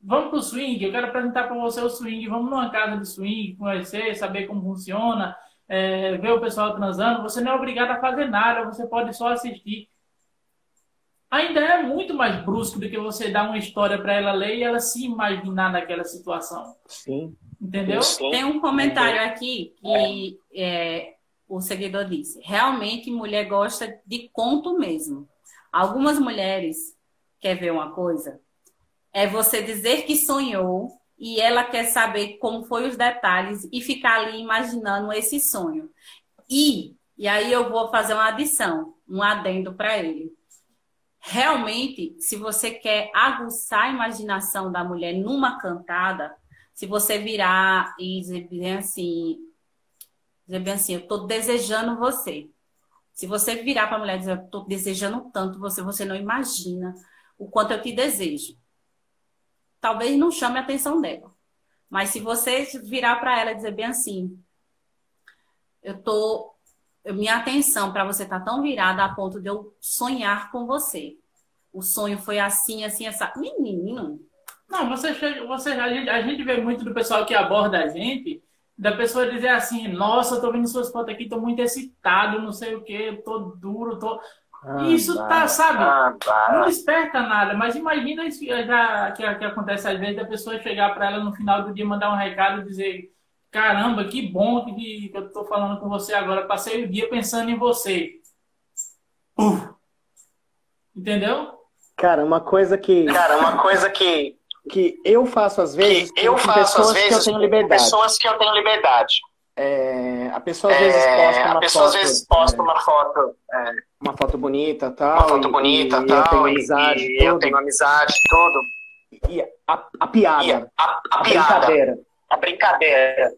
vamos pro swing, eu quero apresentar para você o swing, vamos numa casa de swing, conhecer, saber como funciona, é, ver o pessoal transando. Você não é obrigado a fazer nada, você pode só assistir ainda é muito mais brusco do que você dar uma história para ela ler e ela se imaginar naquela situação. Sim. Entendeu? Tem um comentário aqui que é, o seguidor disse: realmente mulher gosta de conto mesmo. Algumas mulheres quer ver uma coisa? É você dizer que sonhou e ela quer saber como foi os detalhes e ficar ali imaginando esse sonho. E e aí eu vou fazer uma adição, um adendo para ele realmente, se você quer aguçar a imaginação da mulher numa cantada, se você virar e dizer bem assim, dizer bem assim, eu estou desejando você. Se você virar para a mulher e dizer, eu estou desejando tanto você, você não imagina o quanto eu te desejo. Talvez não chame a atenção dela. Mas se você virar para ela e dizer bem assim, eu tô minha atenção para você tá tão virada a ponto de eu sonhar com você. O sonho foi assim, assim, essa. Menino. Não, você, você a, gente, a gente vê muito do pessoal que aborda a gente, da pessoa dizer assim, nossa, eu tô vendo suas fotos aqui, tô muito excitado, não sei o que, tô duro, tô. Ah, isso tá, sabe? Ah, não desperta nada, mas imagina isso já, que, que acontece às vezes, a pessoa chegar para ela no final do dia, mandar um recado e dizer caramba, que bom que, que eu estou falando com você agora. Passei o dia pensando em você. Entendeu? Cara, uma coisa que. Cara, uma coisa que. Que eu faço às vezes. Que eu faço às vezes. Que eu tenho liberdade. Pessoas que eu tenho liberdade. É, a pessoa às vezes é, posta uma a pessoa foto. às vezes posta é, uma foto. É, uma foto bonita tal. Uma foto bonita e, tal. Eu tenho amizade, e, tudo. eu tenho amizade, tudo. E a, a piada. E a, a, a, a piada. brincadeira. A brincadeira.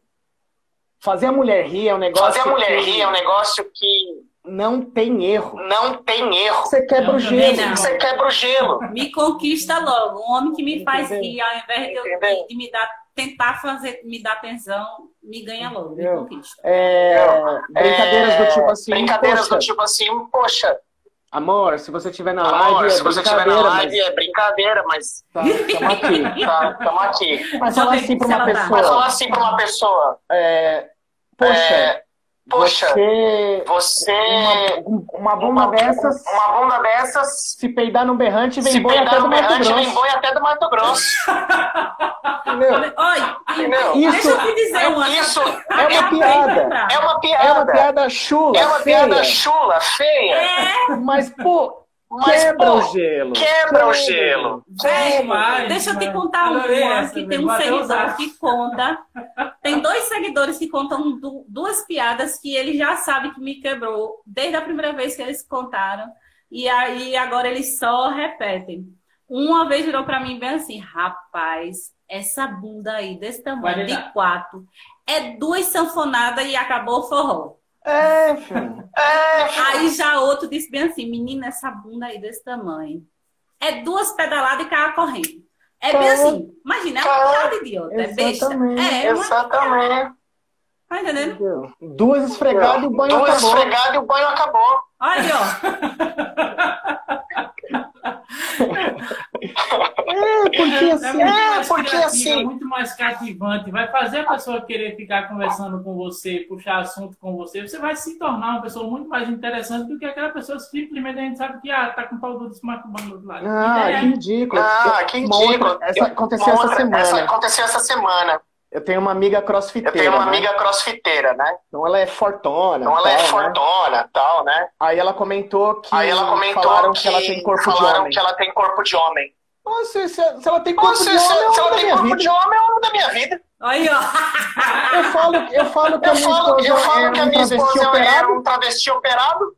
Fazer a mulher rir é um negócio. Fazer a mulher que rir é um negócio que não tem erro. não tem erro. Você quebra Eu o gelo. não. Você quebra o gelo. Me conquista logo. Um homem que me faz Entendeu? rir, ao invés de, eu, de me dar, tentar fazer, me dar atenção, me ganha logo, me conquista. É, brincadeiras do tipo assim. Brincadeiras poxa, do tipo assim, poxa, Amor, se você estiver na live, amor, é se você estiver na live é brincadeira, mas mas tá, tamo aqui. tá, tamo aqui. Mas falar assim pra Se uma tá. Mas pessoa, falar assim pra uma pessoa, é, poxa, é, poxa, você, você, uma, uma bunda dessas, uma bunda dessas, se peidar no berrante, vem se boi até peidar do no Mato berrante, vem Grosso. boi até do Mato Grosso. Entendeu? Olha, Entendeu? Isso- deixa eu te dizer uma Isso É uma Acabei de piada. é uma É uma piada. piada chula, É uma feia, piada chula, feia, É, mas, pô, mas, quebra pô, o gelo. quebra o gelo. Véi, Demais, deixa eu te contar essa, que tem um seguidor que conta. Tem dois seguidores que contam du- duas piadas que ele já sabe que me quebrou desde a primeira vez que eles contaram. E aí agora eles só repetem. Uma vez virou pra mim bem assim, rapaz, essa bunda aí desse tamanho, de quatro, é duas sanfonadas e acabou o forró. É, filho. É, Aí já outro disse bem assim, menina, essa bunda aí desse tamanho. É duas pedaladas e cai correndo. É bem Tá. assim, imagina, é uma Tá. piada idiota, é besta. Exatamente. É, é uma, exatamente. tá entendendo? Duas esfregadas e o banho Duas acabou. esfregadas e o banho acabou. Olha, ó, É, porque assim. muito mais porque criativo, assim- é muito mais cativante. Vai fazer a pessoa querer ficar conversando com você, puxar assunto com você. Você vai se tornar uma pessoa muito mais interessante do que aquela pessoa que simplesmente a gente sabe que ah, tá com o pau do desmacubando do outro lado. Ah, É. que ridículo. Ah, que ridículo. essa Eu- aconteceu essa semana. Essa aconteceu essa semana. Eu tenho uma amiga Eu crossfiteira. tenho uma né? amiga crossfiteira, né? Então ela é fortona. Então ela é tal, né? fortona tal, né? Aí ela comentou que Aí ela comentou falaram que, que ela tem corpo de falaram homem. que ela tem corpo de homem. Nossa, se, se ela tem corpo Nossa, de se, homem, se é o ela tem minha corpo vida. de homem, é o da minha vida. olha, ó. Eu falo, eu falo que a Eu minha falo, esposa eu falo é que a um minha travesti esposa é operado, um travesti operado,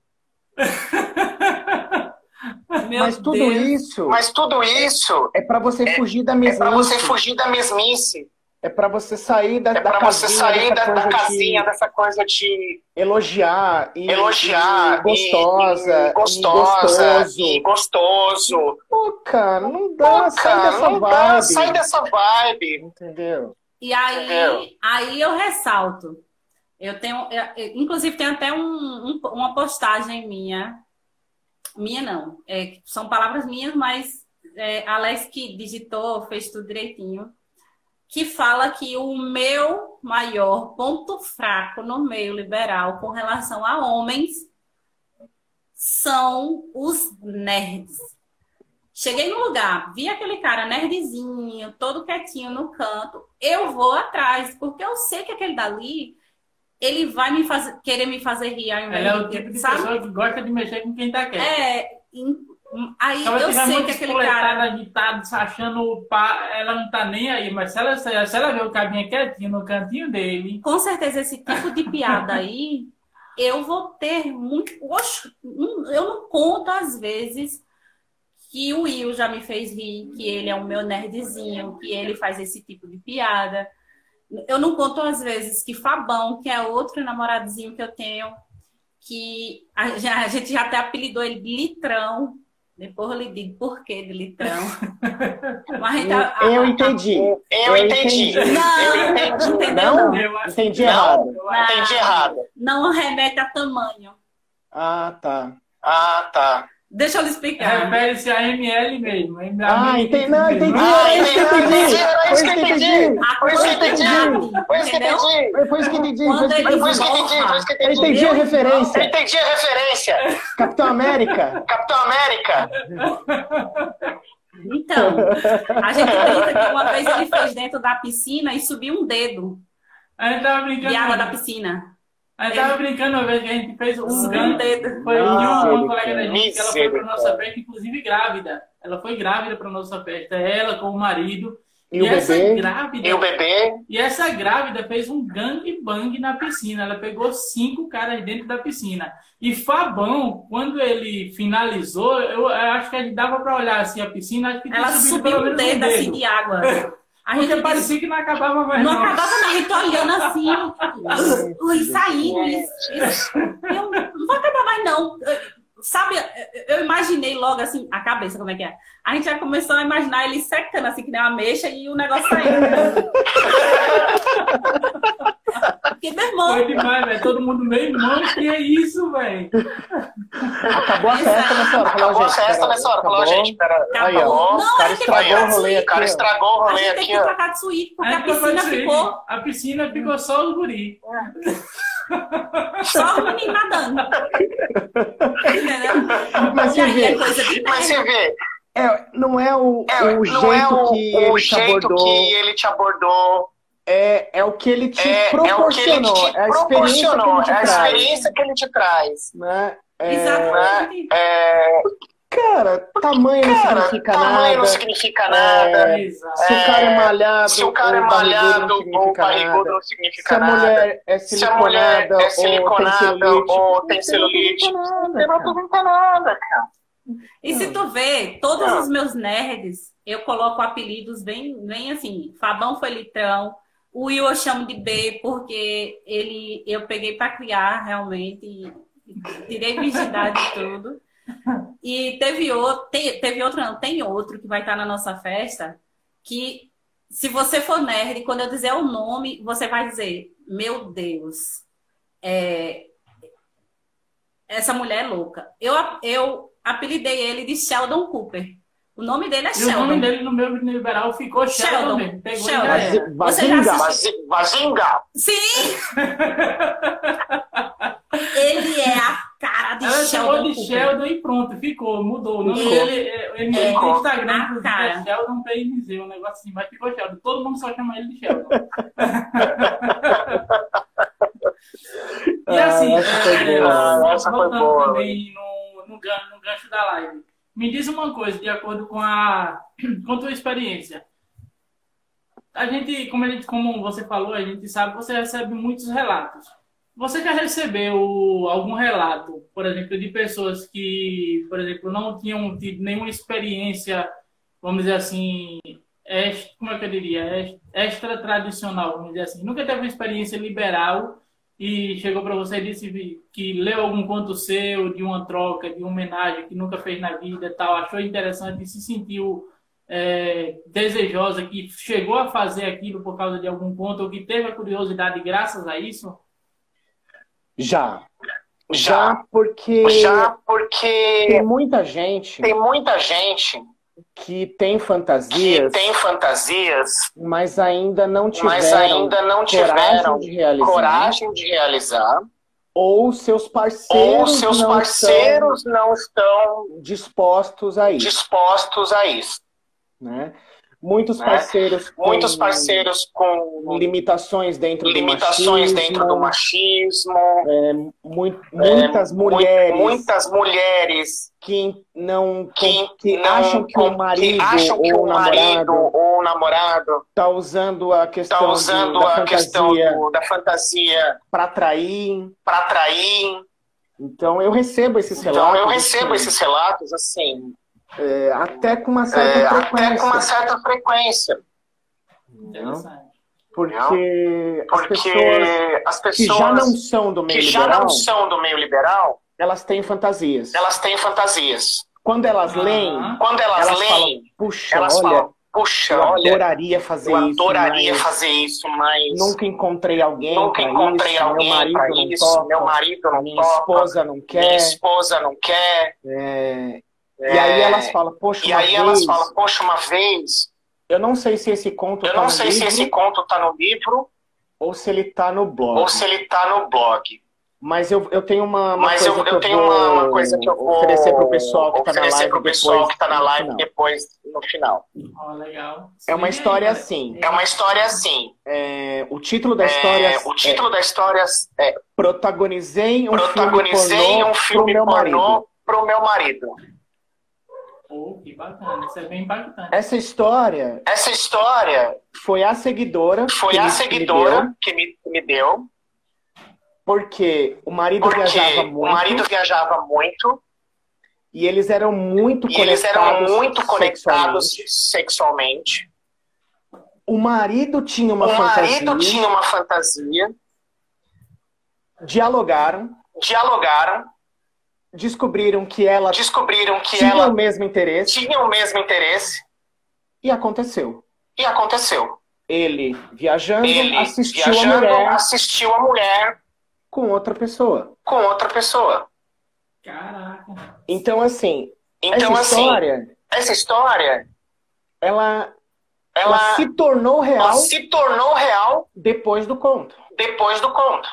Meu mas tudo Deus. isso mas tudo isso é pra você fugir da é mesmice. pra você fugir da mesmice. É pra você sair da, É da pra você casinha, sair dessa da, da coisa casinha, de dessa coisa de elogiar e, elogiar e gostosa, e, gostosa e gostoso. e gostoso. Pô, cara, não dá, Pô, sai cara, dessa não vibe. dá, sai dessa vibe. Entendeu? E aí, Entendeu? aí eu ressalto. Eu tenho, eu- inclusive tem até um- um- uma postagem minha, minha não, é, são palavras minhas, mas é, Alex que digitou, fez tudo direitinho, que fala que o meu maior ponto fraco no meio liberal com relação a homens são os nerds. Cheguei no lugar, vi aquele cara nerdzinho, todo quietinho no canto, eu vou atrás, porque eu sei que aquele dali, ele vai me fazer, querer me fazer rir ao invés Ela é o tipo de sabe? pessoa que gosta de mexer com quem tá quieto. É, aí Ela eu sei que aquele cara agitada, achando pá, ela não tá nem aí, mas se ela, se ela vê o cabinha quietinho no cantinho dele, com certeza esse tipo de piada aí, eu vou ter muito. Oxe, eu não conto às vezes que o Will já me fez rir, que ele é o meu nerdzinho, que ele faz esse tipo de piada. Eu não conto às vezes que Fabão, que é outro namoradozinho que eu tenho, que a, a gente já até apelidou ele de litrão. Depois eu lhe digo por que de litrão. Mas a gente, a- a- Eu entendi. Eu, Eu entendi. entendi. Não, Eu entendi. entendeu? Não? eu Entendi Não. errado. Eu entendi errado. Não remete a tamanho. Ah, tá. Ah, tá. Deixa eu lhe explicar. refere-se a ML mesmo. a Ah, entendi. Não, entendi. Ah, Era isso que eu entendi, Foi isso que eu entendi. Foi isso que eu entendi. Foi isso que eu entendi. Foi isso que eu entendi. Foi isso que eu entendi. Foi isso que eu entendi. entendi a referência. entendi a referência. Capitão América. Capitão América. Então, a gente brinca que uma vez ele fez dentro da piscina e subiu um dedo A gente tava brincando. de água da piscina. Gente tava brincando uma vez que a gente fez um dedo. Foi de uma, colega da gente que ela foi pra nossa festa, inclusive grávida. Ela foi grávida pra nossa festa. Ela com o marido. E, o essa bebê? grávida, E o bebê, e essa grávida fez um gangbang na piscina. Ela pegou cinco caras dentro da piscina. E Fabão, quando ele finalizou, eu, eu acho que ele dava pra olhar assim a piscina, acho que Ela subiu um menos dedo assim de água. A gente Porque disse, parecia que não acabava mais não não. acabava não, a gente olhando assim, ui, saindo isso, isso. Eu não vou acabar mais não. Sabe, eu imaginei logo assim, a cabeça, como é que é? A gente já começou a imaginar ele secando assim, que nem uma mexa e o negócio saindo. Porque, meu irmão, Foi demais, velho. Todo mundo meio irmão, que é isso, velho? Acabou a festa nessa hora. Falou, acabou a festa nessa hora. Falou, acabou. gente, pera. Aí, ó. acabou. O Não, cara estragou o rolê O suíte. cara aqui, estragou o rolê gente tem aqui, que ó. trocar de suíte, porque a ficou piscina ficou A piscina ficou só os guri. só o menino nadando. Entendeu? Mas você é vê, de Mas você vê, é, não é o, é, o não jeito é o, que o ele jeito que ele te abordou, é, é o que ele te é, é o que ele proporcionou, te é a experiência que proporcionou, ele te é a traz. experiência que ele te traz. Né? É, Exatamente. É, cara, tamanho não cara, significa tamanho nada. não significa nada. É. Se o cara é malhado, Se o cara é ou barrigudo, malhado não ou significa barrigudo nada. não Se significa a nada. mulher é Se a mulher siliconada, é siliconada ou ou tem celulite, não não significa nada, cara. significa nada, cara. E se tu vê, todos Não. os meus nerds, eu coloco apelidos bem, bem assim. Fabão foi litrão. O Will eu chamo de B, porque ele eu peguei para criar realmente. E, e tirei virgindade e tudo. E teve outro, te- teve outro, não, tem outro que vai estar na nossa festa, que se você for nerd, quando eu dizer o nome, você vai dizer, meu Deus, é, essa mulher é louca. Eu, eu apelidei ele de Sheldon Cooper. O nome dele é E o nome Sheldon. dele no meu liberal ficou Sheldon, Sheldon. Pegou Sheldon. já Vazinga. assistiu? Vazi- Vazinga. Sim! ele é a cara de Ela Sheldon chamou de Cooper. Sheldon e pronto, ficou, mudou. O nome Ficou. dele, é- ele É. no Instagram, inclusive, cara. é Sheldon PNZ, um negócio assim, mas ficou Sheldon. Todo mundo só chama ele de Sheldon. e assim, Ah, essa foi é, boa. Essa foi voltando boa. também no, no, no gancho da live. Me diz uma coisa, de acordo com a, com a tua experiência. A gente, como, a gente, como você falou, a gente sabe você recebe muitos relatos. Você já recebeu algum relato, por exemplo, de pessoas que, por exemplo, não tinham tido nenhuma experiência, vamos dizer assim, como é que eu diria, Ex- extra tradicional, vamos dizer assim, nunca teve uma experiência liberal e chegou para você e disse que leu algum conto seu de uma troca, de uma homenagem que nunca fez na vida, e tal, achou interessante e se sentiu é, desejosa, que chegou a fazer aquilo por causa de algum ponto ou que teve a curiosidade graças a isso? Já. Já. Já, porque Já porque tem muita gente tem muita gente que tem que fantasias, tem fantasias, mas ainda não tiveram ainda não tiveram coragem de realizar. coragem de realizar, Ou seus parceiros, ou seus não parceiros não estão estão dispostos a isso. dispostos a isso. Né? Muitos Né? parceiros com Muitos parceiros com limitações dentro limitações do dentro do machismo, machismo, mu- muitas mu- mulheres muitas mulheres que não que, que não- acham que o marido que acham que ou o marido namorado ou o namorado está usando a questão, do- usando da a questão fantasia do- da fantasia para atrair. para atrair. Então eu recebo esses Então relatos. eu recebo assim, esses relatos assim, é, até com uma certa é, frequência. até com uma certa frequência, Interessante. Porque as porque pessoas as que pessoas já não são do meio que já liberal, não são do meio liberal, elas têm fantasias. elas têm fantasias. Quando elas leem, Quando elas, elas falam, leem, puxa, elas olha, falam, puxa, eu olha, adoraria fazer eu isso, adoraria mas fazer isso, mas nunca encontrei alguém nunca encontrei isso, alguém meu marido para não isso, topa, meu marido não minha topa, esposa não minha quer. esposa não quer. é, é, E aí elas falam, poxa, e uma aí elas vez, falam, poxa, uma vez, eu não sei se esse conto eu tá não no sei se livro esse conto está no livro ou se ele tá no blog. ou se ele está no blog. Mas eu, eu tenho uma, uma Mas coisa eu, que eu tenho vou uma, uma coisa que eu vou oferecer pro pessoal que tá na live pro pessoal depois, que tá na no live final. depois no final. Ó, legal. É uma história é, assim. É uma história assim. é, o título da é, história o título da história é é Protagonizei um Protagonizei filme pornô um filme pro meu marido. pro meu marido. Que bacana, isso é bem impactante. Essa história. Essa história foi a seguidora. Foi a seguidora que me, que me deu. Porque o marido porque viajava muito. O marido viajava muito. E eles eram muito e conectados. Eles eram muito conectados sexualmente. sexualmente. O marido tinha uma o fantasia. O marido tinha uma fantasia. Dialogaram. Dialogaram descobriram que ela descobriram que tinha ela o mesmo interesse. tinha o mesmo interesse. E aconteceu. E aconteceu. Ele viajando ele assistiu viajando, a mulher assistiu a mulher com outra pessoa. com outra pessoa. Caraca. Então assim então essa assim história, essa história ela ela, ela se tornou real ela se tornou real depois do conto. depois do conto.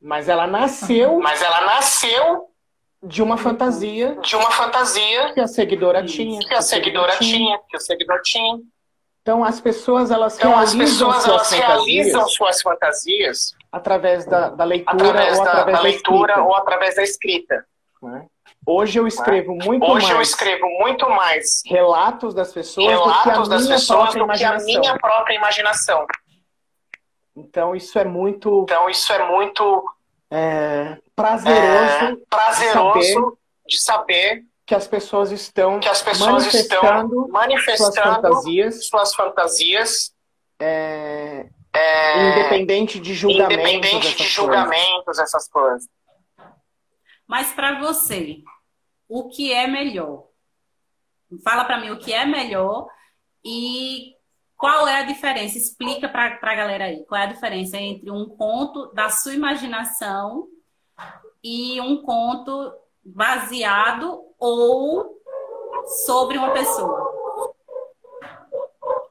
Mas ela nasceu mas ela nasceu de uma fantasia de uma fantasia que a seguidora tinha que a seguidora tinha que o seguidor tinha então as pessoas elas então, realizam as pessoas suas elas fantasias realizam suas fantasias através da, da leitura através ou da, através da da leitura escrita. ou através da escrita né? hoje eu escrevo muito hoje mais eu escrevo muito mais relatos das pessoas relatos do que a das minha pessoas própria do que a imaginação. minha própria imaginação então isso é muito então isso é muito é, prazeroso, é, prazeroso de saber de saber que as pessoas estão que as pessoas manifestando, estão manifestando suas fantasias, suas fantasias é, é, independente de julgamentos, independente de julgamentos, coisas. essas coisas. Mas para você, o que é melhor? Fala para mim o que é melhor e qual é a diferença? Explica para a galera aí. Qual é a diferença entre um conto da sua imaginação e um conto baseado ou sobre uma pessoa?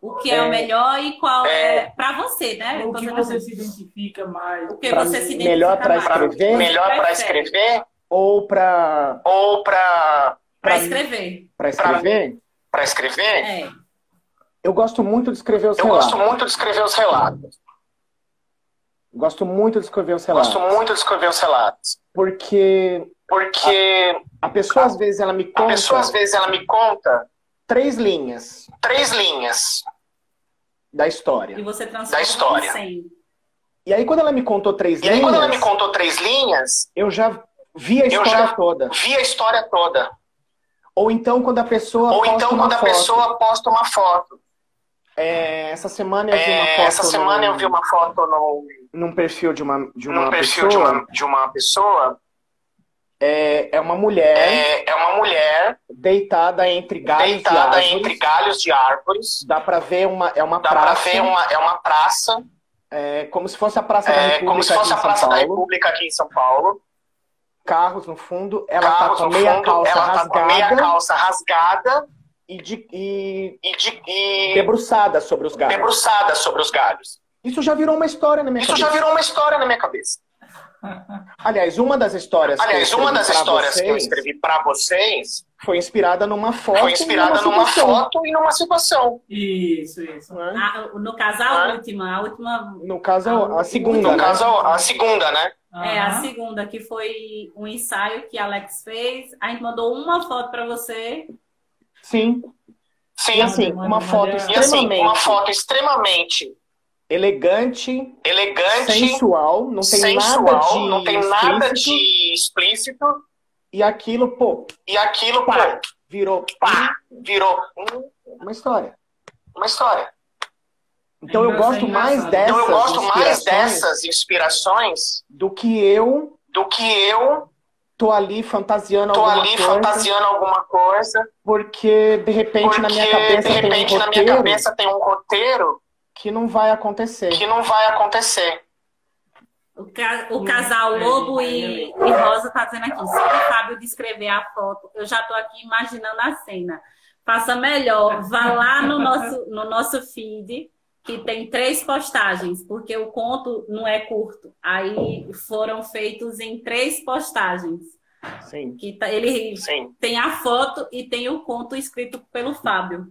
O que é, é o melhor e qual é, é para você, né? O que você se identifica mais? O que você se identifica melhor para mais? escrever? Melhor para escrever ou para ou para para escrever? Para escrever? Para escrever? É. Eu gosto muito de escrever os Eu relatos. gosto muito de escrever os relatos. Gosto muito de escrever os relatos. Gosto muito de escrever os relatos. Porque porque a, a pessoa às vezes ela me conta a pessoa às vezes ela me conta três linhas três linhas da história e você transforma da história em 100. e aí quando ela me contou três e linhas aí quando ela me contou três linhas eu já vi a eu história já toda vi a história toda ou então quando a pessoa ou posta então uma quando a foto. pessoa posta uma foto é, essa semana eu vi uma É, foto essa semana no, eu vi uma foto no num perfil de uma de uma pessoa de uma, de uma pessoa. É, é uma mulher é, é uma mulher deitada entre galhos deitada de árvores. entre galhos de árvores. Dá pra ver uma é uma dá pra praça. ver uma é uma praça. É, como se fosse a praça da é, República como se fosse a aqui em praça São da Paulo. República aqui em São Paulo. Carros no fundo ela carros tá com meia fundo calça ela tá rasgada com a meia calça rasgada e, de, e e, de, e debruçada sobre os galhos debruçada sobre os galhos isso já virou uma história na minha isso cabeça já virou uma história na minha cabeça aliás uma das histórias aliás que eu uma das escrevi pra histórias que eu vocês escrevi para vocês foi inspirada numa foto foi inspirada e numa situação, foto e numa situação Isso, isso. né? A- no casal, Ah. a última, a última no caso a segunda no né? caso a segunda né É, a segunda, que foi um ensaio que a Alex fez. A gente mandou uma foto para você. Sim. Sim. E assim uma foto manda. e assim extremamente uma foto extremamente elegante elegante sensual não tem sensual nada de não tem nada explícito, de explícito. E aquilo pô e aquilo Pá. pô, virou pá, virou um- uma história. uma história. Então eu gosto é mais dessas então eu gosto mais inspirações dessas inspirações do que eu do que eu tô ali fantasiando tô alguma ali coisa fantasiando alguma coisa. porque de repente porque na minha cabeça de repente tem um na minha roteiro cabeça tem um roteiro que não vai acontecer. que não vai acontecer. O, ca- o casal Lobo e, e Rosa tá dizendo aqui. Se o Fábio descrever a foto, eu já tô aqui imaginando a cena. Faça melhor, vá lá no nosso, no nosso feed, que tem três postagens, porque o conto não é curto. Aí foram feitos em três postagens. sim Que tá- ele sim tem a foto e tem o conto escrito pelo Fábio.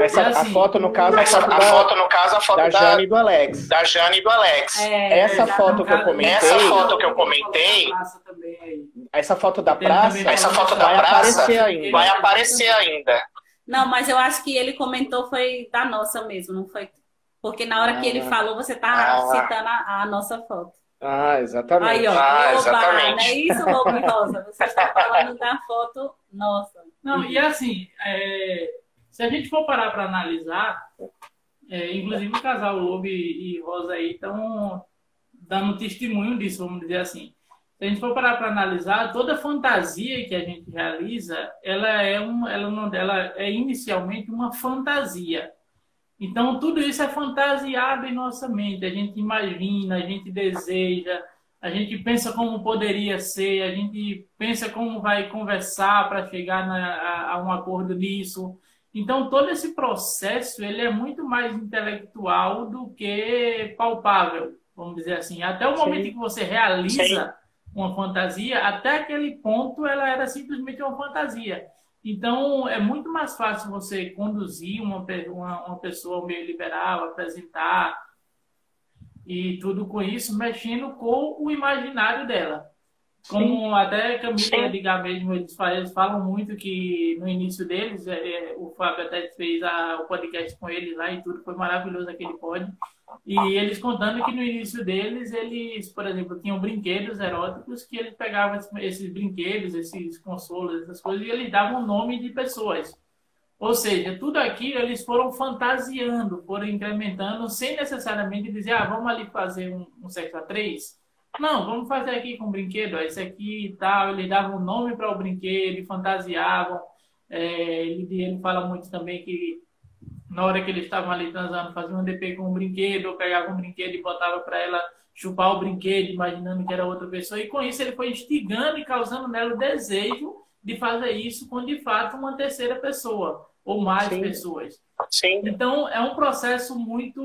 essa E a assim, foto no caso a Essa, foto a da, foto no caso a foto da da, Jane e do Alex da Jane e do Alex É, essa foto que eu comentei Essa foto que eu comentei- essa foto da praça, essa foto da vai praça aparecer ainda. vai aparecer ainda. Não, mas eu acho que ele comentou foi da nossa mesmo, não foi? Porque na hora que ele Ah. falou, você tá Ah. citando a, a nossa foto. Ah, exatamente. Aí, ó. Ah, Oba, exatamente. não é isso, Lobo Rosa? Você está falando da foto nossa. Não, e assim, é, se a gente for parar para analisar, é, inclusive o casal Lobo e, e Rosa aí estão dando testemunho disso, vamos dizer assim. Se a gente for parar para analisar, toda fantasia que a gente realiza, ela é um, ela não, ela é inicialmente uma fantasia. Então tudo isso é fantasiado em nossa mente. A gente imagina, a gente deseja, a gente pensa como poderia ser, a gente pensa como vai conversar para chegar na- a, a um acordo nisso. Então todo esse processo ele é muito mais intelectual do que palpável, vamos dizer assim. Até o Sim. momento em que você realiza uma fantasia, até aquele ponto ela era simplesmente uma fantasia. Então é muito mais fácil você conduzir uma, uma, uma pessoa ao meio liberal, apresentar e tudo com isso, mexendo com o imaginário dela. Como até Camila Sim. Ligar mesmo, eles falam, eles falam muito que no início deles, é, é, o Fábio até fez a- o podcast com eles lá e tudo, foi maravilhoso aquele pod. E eles contando que no início deles, eles, por exemplo, tinham brinquedos eróticos que eles pegavam esses- brinquedos, esses consolos, essas coisas, e eles davam nome de pessoas. Ou seja, tudo aquilo eles foram fantasiando, foram incrementando, sem necessariamente dizer, ah, vamos ali fazer um, um sexo a três. Não, vamos fazer aqui com o brinquedo, esse aqui e tal. Eles davam um nome para o brinquedo, fantasiavam. É, ele, ele fala muito também que na hora que eles estavam ali transando, faziam um DP com um brinquedo, ou pegava um brinquedo e botava para ela chupar o brinquedo, imaginando que era outra pessoa. E com isso ele foi instigando e causando nela o desejo de fazer isso com de fato uma terceira pessoa ou mais Sim. pessoas. Sim. Então é um processo muito,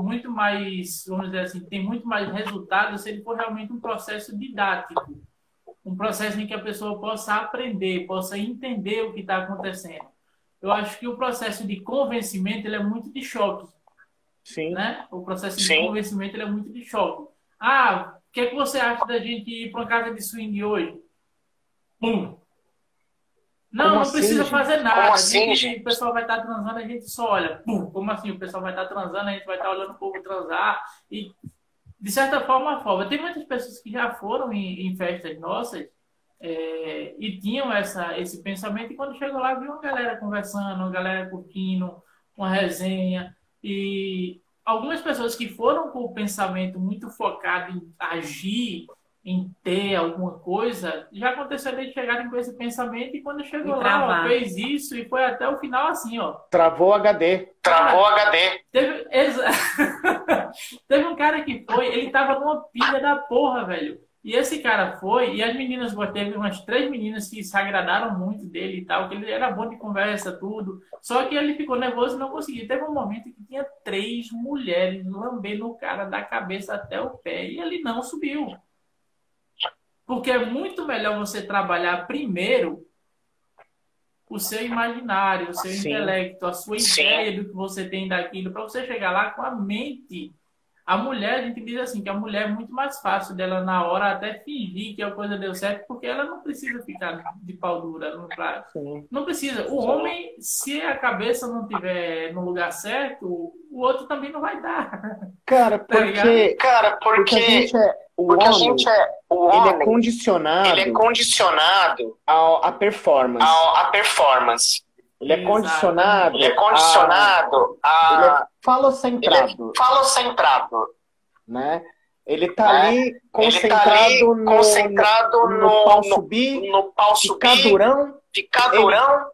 muito mais, vamos dizer assim, tem muito mais resultado se ele for realmente um processo didático, um processo em que a pessoa possa aprender, possa entender o que está acontecendo. Eu acho que o processo de convencimento ele é muito de choque, Sim. né? O processo de Sim. convencimento ele é muito de choque. Ah, o que é que você acha da gente ir para uma casa de swing hoje? Pum. Não, Como não assim, precisa gente? fazer nada. Como assim, gente- gente? O pessoal vai estar transando, a gente só olha. Pum, como assim? O pessoal vai estar transando, a gente vai estar olhando o povo transar. E, de certa forma, forma. Tem muitas pessoas que já foram em, em festas nossas é, e tinham essa, esse pensamento. E quando chegou lá, viu uma galera conversando, uma galera curtindo, uma resenha. E algumas pessoas que foram com o pensamento muito focado em agir, em ter alguma coisa, já aconteceu de chegarem com esse pensamento e quando chegou E lá, ó, fez isso e foi até o final assim, ó. Travou o HD. Travou o HD. Teve, exa- Teve um cara que foi, ele tava numa pilha da porra, velho. E esse cara foi, e as meninas, teve umas três meninas que se agradaram muito dele e tal, que ele era bom de conversa, tudo. Só que ele ficou nervoso e não conseguia. Teve um momento que tinha três mulheres lambendo o cara da cabeça até o pé e ele não subiu. Porque é muito melhor você trabalhar primeiro o seu imaginário, o seu Sim. intelecto, a sua Sim. ideia do que você tem daquilo, para você chegar lá com a mente. A mulher, a gente diz assim, que a mulher é muito mais fácil dela na hora até fingir que a coisa deu certo, porque ela não precisa ficar de pau dura no prato. Não precisa. O homem, se a cabeça não tiver no lugar certo, o outro também não vai dar. Cara, Tá porque, Cara, porque a porque, gente é. O porque a homem, gente é. O ele é homem, condicionado ele é condicionado ao- à performance. ao, à performance. Ele é Exato. condicionado. Ele é a- condicionado Ah, Ele é a. Ele falocentrado, é falocentrado. né? Ele tá É. ali Ele tá concentrado ali no, concentrado no, no, no pau subir, no pau ficar subir, durão, ficar durão.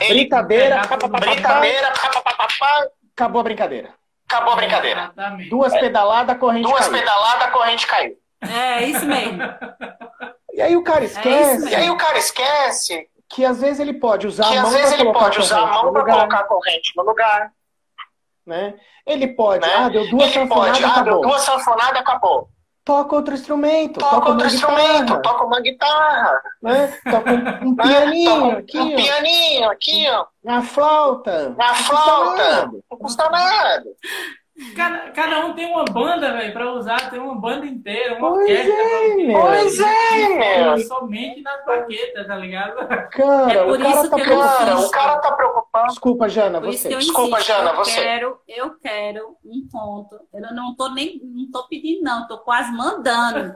Ele, brincadeira, pá, brincadeira, pá, pá, pá, pá, pá, acabou a brincadeira. acabou a brincadeira. Exatamente. Duas pedaladas, corrente Duas caiu. pedaladas, a corrente caiu. É, isso mesmo. E aí o cara isso esquece E aí o cara esquece que às vezes ele pode usar que a mão às vezes pra ele colocar pode usar a corrente mão no para lugar, colocar a corrente no lugar. Né? Ele pode, Né? ah, deu duas Ele sanfonadas, pode, ah, deu duas sanfonadas, acabou. Toca outro instrumento, Toca toca outro instrumento, guitarra, toca uma guitarra, né? Toca um, um né? pianinho Toca um- aqui, um ó, pianinho aqui, ó, uma flauta. na Não custa flauta. nada. Não custa nada. Cada, cada um tem uma banda, velho, pra usar, tem uma banda inteira, uma Pois orquestra. é, meu. Pois é, meu. Somente nas baquetas, tá ligado? Cara, É por o cara isso tá que Cara, o cara tá preocupado. Desculpa, Jana, Por você. Desculpa, insisto, Jana, eu você. quero, eu quero um ponto. Eu não tô nem, não tô pedindo não, tô quase mandando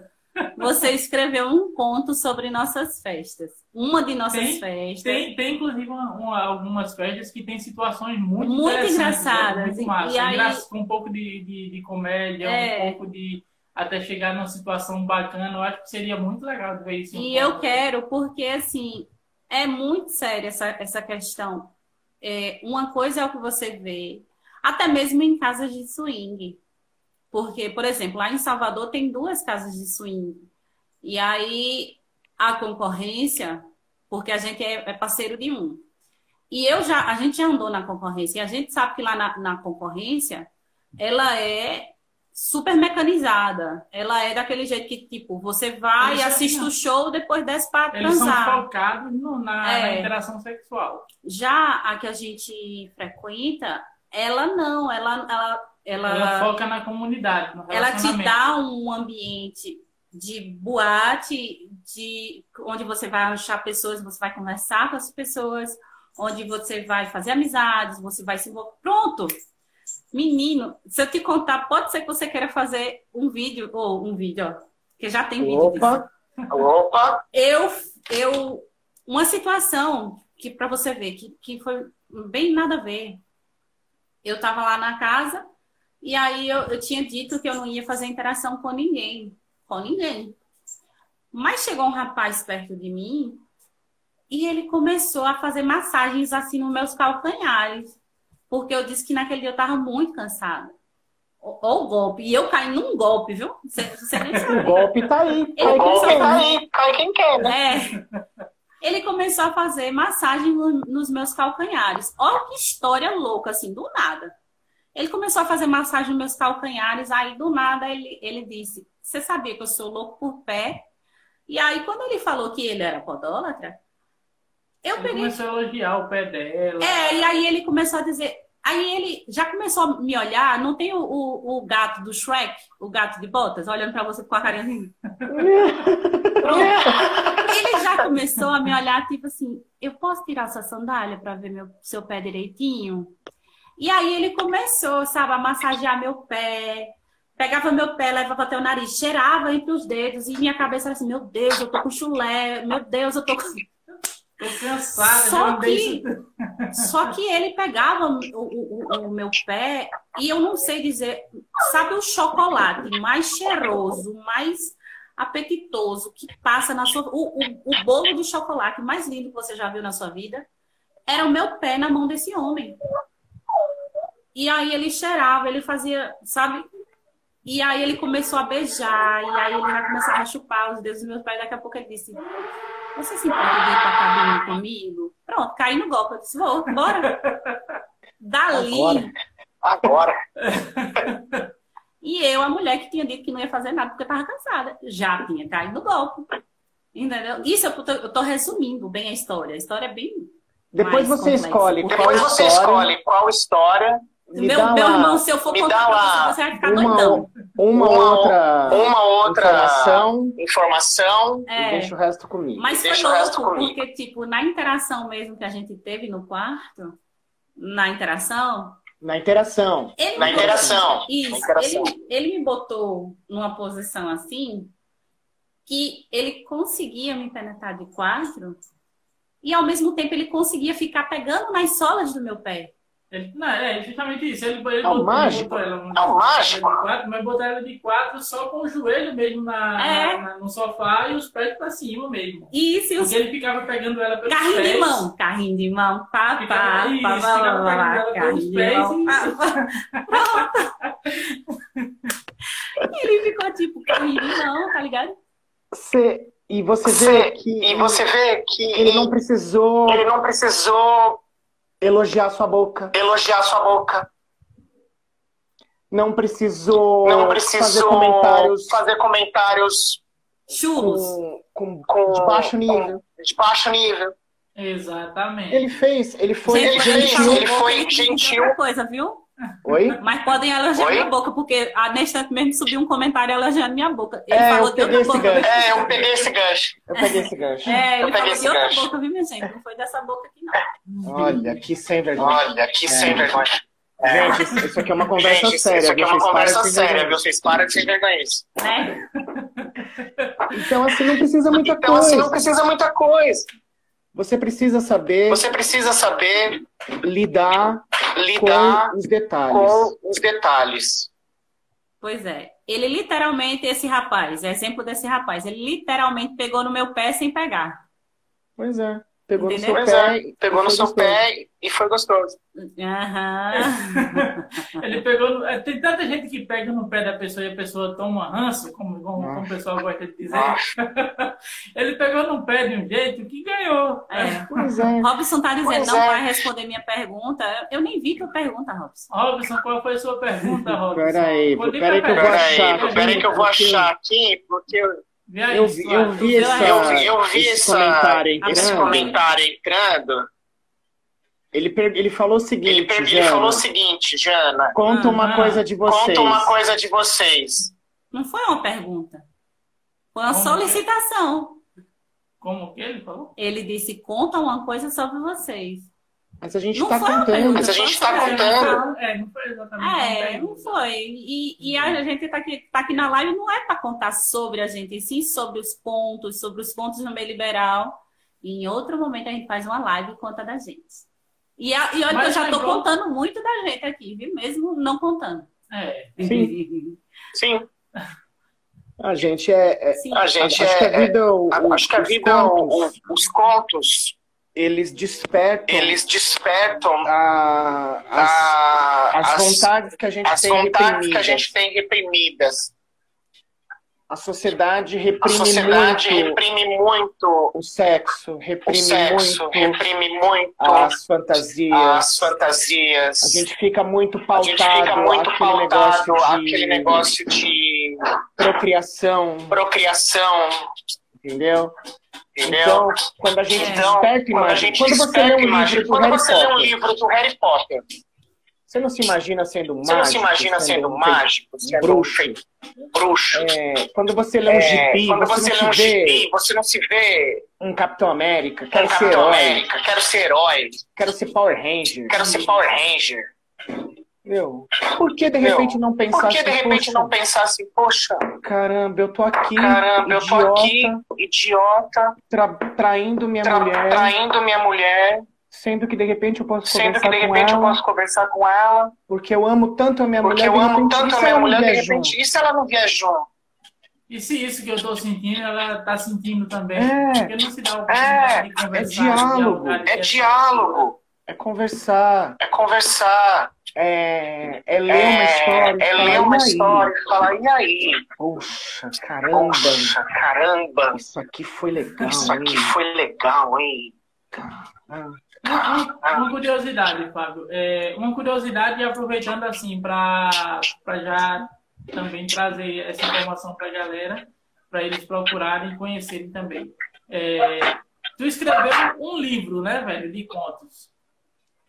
você escrever um conto sobre nossas festas. Uma de nossas Tem- festas. Tem, tem inclusive, uma- uma- algumas festas que tem situações muito, Muito interessantes, engraçadas. né? Muito E- massa. e aí- Com um pouco de, de, de comédia, É. um pouco de. Até chegar numa situação bacana. Eu acho que seria muito legal ver isso. E eu quero, porque assim, é muito séria essa, essa questão. É, uma coisa é o que você vê, até mesmo em casas de swing. Porque, por exemplo, lá em Salvador tem duas casas de swing. E aí a concorrência, porque a gente é, é parceiro de um. E eu já, a gente já andou na concorrência, e a gente sabe que lá na, na concorrência ela é super mecanizada. Ela é daquele jeito que, tipo, você vai, Eles assiste o show, depois desce para Eles são transar. focados no- na, É. na interação sexual. Já a que a gente frequenta, ela não, ela, ela, ela, Ela foca na comunidade, no ela te dá um ambiente de boate, de onde você vai achar pessoas, você vai conversar com as pessoas, onde você vai fazer amizades, você vai se envolver. Pronto! Menino, se eu te contar, pode ser que você queira fazer um vídeo, ou um vídeo, ó, que já tem vídeo disso. Opa, Opa, Eu, eu, uma situação que para você ver que, que foi bem nada a ver. Eu tava lá na casa e aí eu, eu tinha dito que eu não ia fazer interação com ninguém, com ninguém. Mas chegou um rapaz perto de mim e ele começou a fazer massagens assim nos meus calcanhares, porque eu disse que naquele dia eu tava muito cansada. Ou golpe, e eu caí num golpe, viu? Você, você nem sabe. o golpe tá aí. Ele o golpe tá aí, cai quem quer, né? É. Ele começou a fazer massagem no- nos meus calcanhares. Olha que história louca, assim, do nada. Ele começou a fazer massagem nos meus calcanhares, aí do nada ele, ele disse: Você sabia que eu sou louco por pé? E aí, quando ele falou que ele era podólatra, eu Ele peguei. começou a elogiar o pé dela. É, e aí ele começou a dizer. Aí ele já começou a me olhar. Não tem o, o, o gato do Shrek, o gato de botas, olhando pra você com a carinha assim. Ele já começou a me olhar, tipo assim: Eu posso tirar sua sandália pra ver meu, seu pé direitinho? E aí ele começou, sabe, a massagear meu pé. Pegava meu pé, levava até o nariz, cheirava entre os dedos e minha cabeça era assim: Meu Deus, eu tô com chulé. Meu Deus, eu tô com. Tô cansada, Só que, só que ele pegava o, o- o- o meu pé e eu não sei dizer, sabe o chocolate mais cheiroso, mais apetitoso que passa na sua. O, o, o bolo de chocolate mais lindo que você já viu na sua vida era o meu pé na mão desse homem. E aí ele cheirava, ele fazia, sabe? E aí ele começou a beijar, e aí ele já começava a chupar os dedos dos meus pés. Daqui a pouco ele disse: Você se importa de ir pra cabine comigo? Pronto, caí no golpe. Eu disse: Vou, bora. Dali. Agora. Agora. E eu, a mulher que tinha dito que não ia fazer nada porque eu tava cansada, já tinha caído no golpe. Entendeu? Isso eu tô, eu tô resumindo bem a história. A história é bem. Depois mais você complexa. escolhe qual Depois você história. escolhe qual história, Me Meu, meu lá irmão, se eu for me contar dá pra lá você, você vai ficar uma, doidão. uma, Uma- outra uma outra informação informação. e É. deixa o resto comigo. Mas foi Deixa o resto louco, comigo. porque, tipo, na interação mesmo que a gente teve no quarto, na interação, Na interação. ele Na me interação. botou- Isso, Na interação. Ele, ele me botou numa posição assim que ele conseguia me penetrar de quatro e ao mesmo tempo ele conseguia ficar pegando nas solas do meu pé. Ele, não, é justamente isso. Ele, ele É um botou, mágico. botou ela É um mágico. de quatro, mas botou ela de quatro só com o joelho mesmo na, É. na- no sofá e os pés pra cima mesmo. E isso, os Porque ele ficava pegando ela pelos carrinho pés. de mão, carrinho de mão, pá, pá, Ficava, isso, pá, pá, pá, pá, carrinho de mão, pá, pá. Ele ficou tipo, carrinho de mão, tá ligado? Você- e você Você- vê que E você vê que ele não precisou ele não precisou elogiar sua boca, elogiar sua boca, não precisou, não fazer precisou comentários fazer comentários Churros. com, com com, de baixo nível. com- de baixo nível. Exatamente. Ele fez, ele foi Gente, ele quando fez, ele foi gentil. coisa, viu? Oi? Mas podem elogiar Oi? minha boca, porque a Nestante mesmo subiu um comentário elogiando minha boca. Ele É, falou eu de outra peguei esse boca. gancho. É, eu peguei esse gancho. Eu peguei esse gancho. É, Eu ele peguei falou esse de outra gancho. boca, viu, minha gente? Não foi dessa boca aqui, não. Olha, que sem vergonha. Olha, que sem vergonha. Gente, isso- aqui é uma conversa Gente, séria. isso aqui é uma conversa de ser séria, viu? Vocês param de ser vergonha isso. Né? Então, assim, não precisa muita Então, assim, coisa. não precisa muita coisa. Você precisa saber Você precisa saber lidar lidar com os detalhes. com os detalhes. Pois é. Ele literalmente, esse rapaz, exemplo desse rapaz, ele literalmente pegou no meu pé sem pegar. Pois é. Pegou Entendeu? no seu é, pé. e pegou no foi seu gostoso. pé e foi gostoso. Aham. Ele pegou. é, Tem tanta gente que pega no pé da pessoa e a pessoa toma ranço, como, como, como o pessoal gosta de dizer. Ele pegou no pé de um jeito que ganhou. É. Pois é. Robson tá dizendo, Pois não é. vai responder minha pergunta. Eu nem vi tua pergunta, Robson. Robson, qual foi a sua pergunta, Robson? Peraí, peraí que eu vou achar. Peraí, peraí que eu vou achar aqui, porque aí, Eu vi, eu vi, essa, eu eu vi esse essa, comentário esse entrando. comentário entrando. Ele, ele falou o seguinte, Ele, per- ele Jana, falou o seguinte, Jana, conta uma Ah, coisa de vocês. conta uma coisa de vocês. Não foi uma pergunta. Foi uma Como? solicitação. Como que ele falou? Ele disse, conta uma coisa sobre vocês. Mas a gente tá uma contando. Mas a gente tá uma contando. É, não foi exatamente. É, não foi. E, e a gente tá aqui, tá aqui na live não é para contar sobre a gente, e sim sobre os pontos, sobre os pontos no meio liberal. E em outro momento a gente faz uma live e conta da gente. E, a- e olha que eu Mas já tô lembrou- contando muito da gente aqui, viu? Mesmo não contando. É. Sim. Sim, A gente é. é- Sim. a gente acho que a é, vida. o- é- acho que a vida, o- o- os contos, eles despertam eles despertam a- as, a- as vontades que a gente as tem vontades que a reprimidas. gente tem reprimidas. A sociedade A reprime sociedade muito reprime muito o sexo, o reprime sexo, muito reprime muito as fantasias. as fantasias. A gente fica muito A pautado fica muito aquele pautado negócio de aquele negócio de procriação, procriação, entendeu? entendeu? Então, quando a gente Então, desperta quando imagem, gente quando você lê um imagem- livro do quando Harry você lê um Potter, livro do Harry Potter, você não se imagina sendo um você não se mágico, imagina sendo um mágico, sendo bruxo. bruxo. É, quando você lê um É, gibi, quando você, você lê não um se vê gibi, você não se vê um Capitão América, um quero ser Capitão herói, América, quero ser herói, quero ser Power Ranger. quero ser Power Ranger. Meu, por que de Meu, repente não pensar Por que de assim, repente poxa, não pensar assim, poxa, caramba, eu tô aqui, caramba, eu tô idiota, aqui, idiota, tra- traindo minha tra- mulher, traindo minha mulher, sendo que de repente eu posso sendo que conversar de com repente eu ela, posso conversar com ela, porque eu amo tanto a minha porque mulher, eu de amo repente, tanto a minha ela não mulher, de repente, e se ela não viajou? E se isso que eu tô sentindo, ela tá sentindo também? É. Porque não se dá a oportunidade de conversar. de diálogo. É diálogo, É conversar, é conversar, é, é ler uma é, história, é falar, ler "E uma aí? história e falar, e aí? Poxa, caramba, Poxa, caramba, isso aqui foi legal, isso aqui hein? foi legal, hein? Uma, uma curiosidade, Fábio. É, uma curiosidade, e aproveitando assim, para já também trazer essa informação para a galera, para eles procurarem e conhecerem também. É, tu escreveu um livro, né, velho, de contos.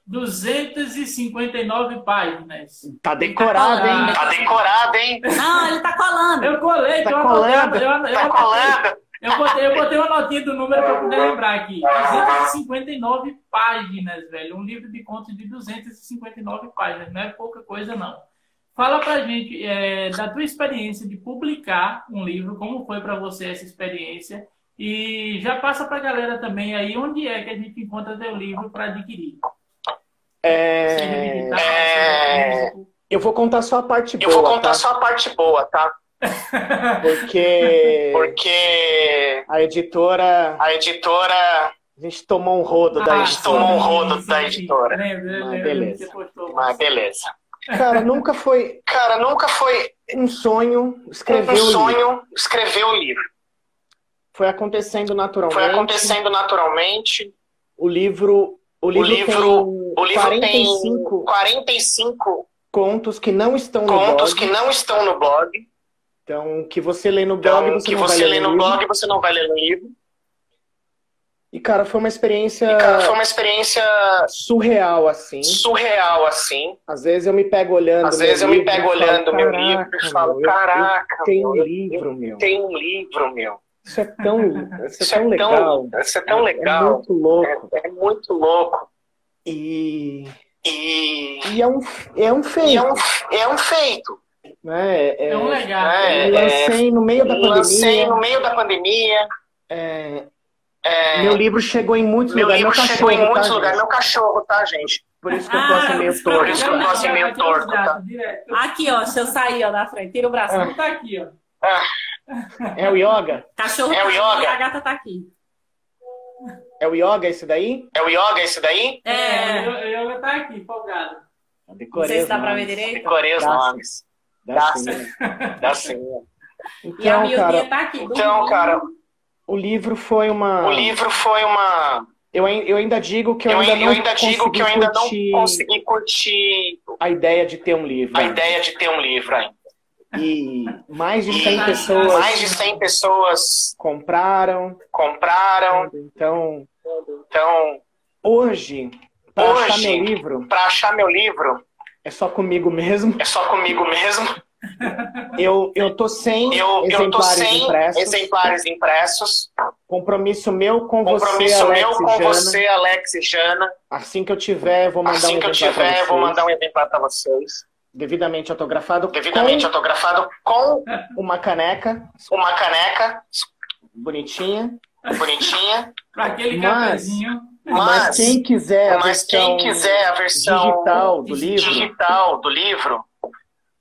259 páginas. Tá decorado, hein? Tá decorado, hein? Não, ele tá colando. Eu colei, Tá eu anotei, colando. eu, eu, Tá eu, colando. eu botei, eu botei uma notinha do número para poder lembrar aqui. 259 páginas, velho. Um livro de contos de 259 páginas. Não é pouca coisa, não. Fala pra gente é, da tua experiência de publicar um livro, como foi para você essa experiência. E já passa pra galera também aí onde é que a gente encontra teu livro para adquirir. É, é, eu vou contar só a parte Eu boa, vou contar tá? só a parte boa, tá? Porque Porque a editora, a editora a gente tomou um rodo da Ah, editora. tomou um rodo sim, da editora. Eu Mas beleza. Mas beleza. Cara, nunca foi Cara, nunca foi um sonho escrever um o livro. sonho escrever o livro. Foi acontecendo naturalmente. Foi acontecendo naturalmente. O livro, o livro, livro- tem O livro 45 tem 45 contos que não estão no contos blog. que não estão no blog. Então, que você lê no blog, Então, você que não vai você ler lê no livro. blog, você não vai ler no livro. E, cara, foi uma experiência. E, cara, foi uma experiência surreal, assim. Surreal, assim. Às vezes eu me pego olhando. Às vezes eu me pego olhando meu livro e falo, caraca, tem um livro, meu. Tem um livro, meu. Isso é tão, isso, isso é tão legal. Tão, isso é tão legal. É muito louco. É, é muito louco. E. E, e é, um, é um feito. E é, um, é um feito. É, é, é um legado. É, lancei no meio da pandemia. Lancei no meio da pandemia. É, meu livro chegou em muitos meu lugares. Meu livro chegou cachorro, em muitos tá, lugares. Meu cachorro, tá, gente? Por isso que eu tô assim meio ah, torto. Por isso que eu meio torto, tá? Aqui, ó, deixa eu sair, ó, da frente. Tira o braço. Ah. Tá aqui, ó. Ah. É o yoga? Cachorro é o yoga. e a gata tá aqui. É o yoga esse daí? É o yoga esse daí? É. O yoga tá aqui, folgado. Não sei se dá pra ver direito. Decorei os nomes. Dá sim. Dá sim. Então, e a miudinha cara, tá aqui. Então, cara, o livro foi uma. O livro foi uma. Eu, eu ainda digo que eu, eu ainda não eu ainda digo que eu ainda curtir não consegui curtir a ideia de ter um livro. A ideia de ter um livro ainda. E mais de 100 e pessoas. Mais de 100 pessoas compraram. Compraram. Então. Então. Hoje, para achar meu livro. Para achar meu livro. É só comigo mesmo. É só comigo mesmo. Eu, eu tô sem eu, exemplares eu tô sem impressos. exemplares impressos. Compromisso meu com Compromisso você, Alex meu com Jana. você, Alex e Jana. Assim que eu tiver, vou mandar assim que eu exemplar pra tiver, vocês. vou mandar um exemplar para vocês. Devidamente autografado. Devidamente com autografado com uma caneca. Uma caneca. Bonitinha. Bonitinha. Para aquele Mas- cafezinho. Mas, Mas, quem quiser a mas versão quem quiser a versão digital do livro, digital do livro,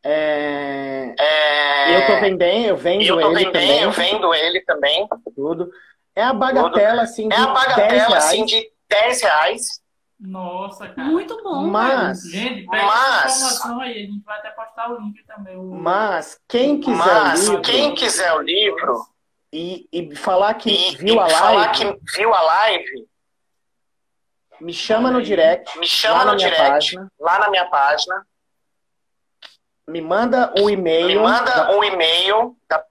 é... é... eu tô vendendo, eu vendo eu tô ele vendendo, também, eu vendo ele também. tudo. É a bagatela, assim, de É a 10 bagatela reais. assim de 10 reais. Nossa, cara. Muito bom. Mas, Gente, pega Mas- essa informação aí. A gente vai até postar o link também. O... mas quem quiser Mas o livro quem quiser o livro e, e falar que e, viu e a falar live, que viu a live, me chama no direct, me chama no direct, página, lá na minha página, me manda um e-mail. me manda da- um e-mail, da-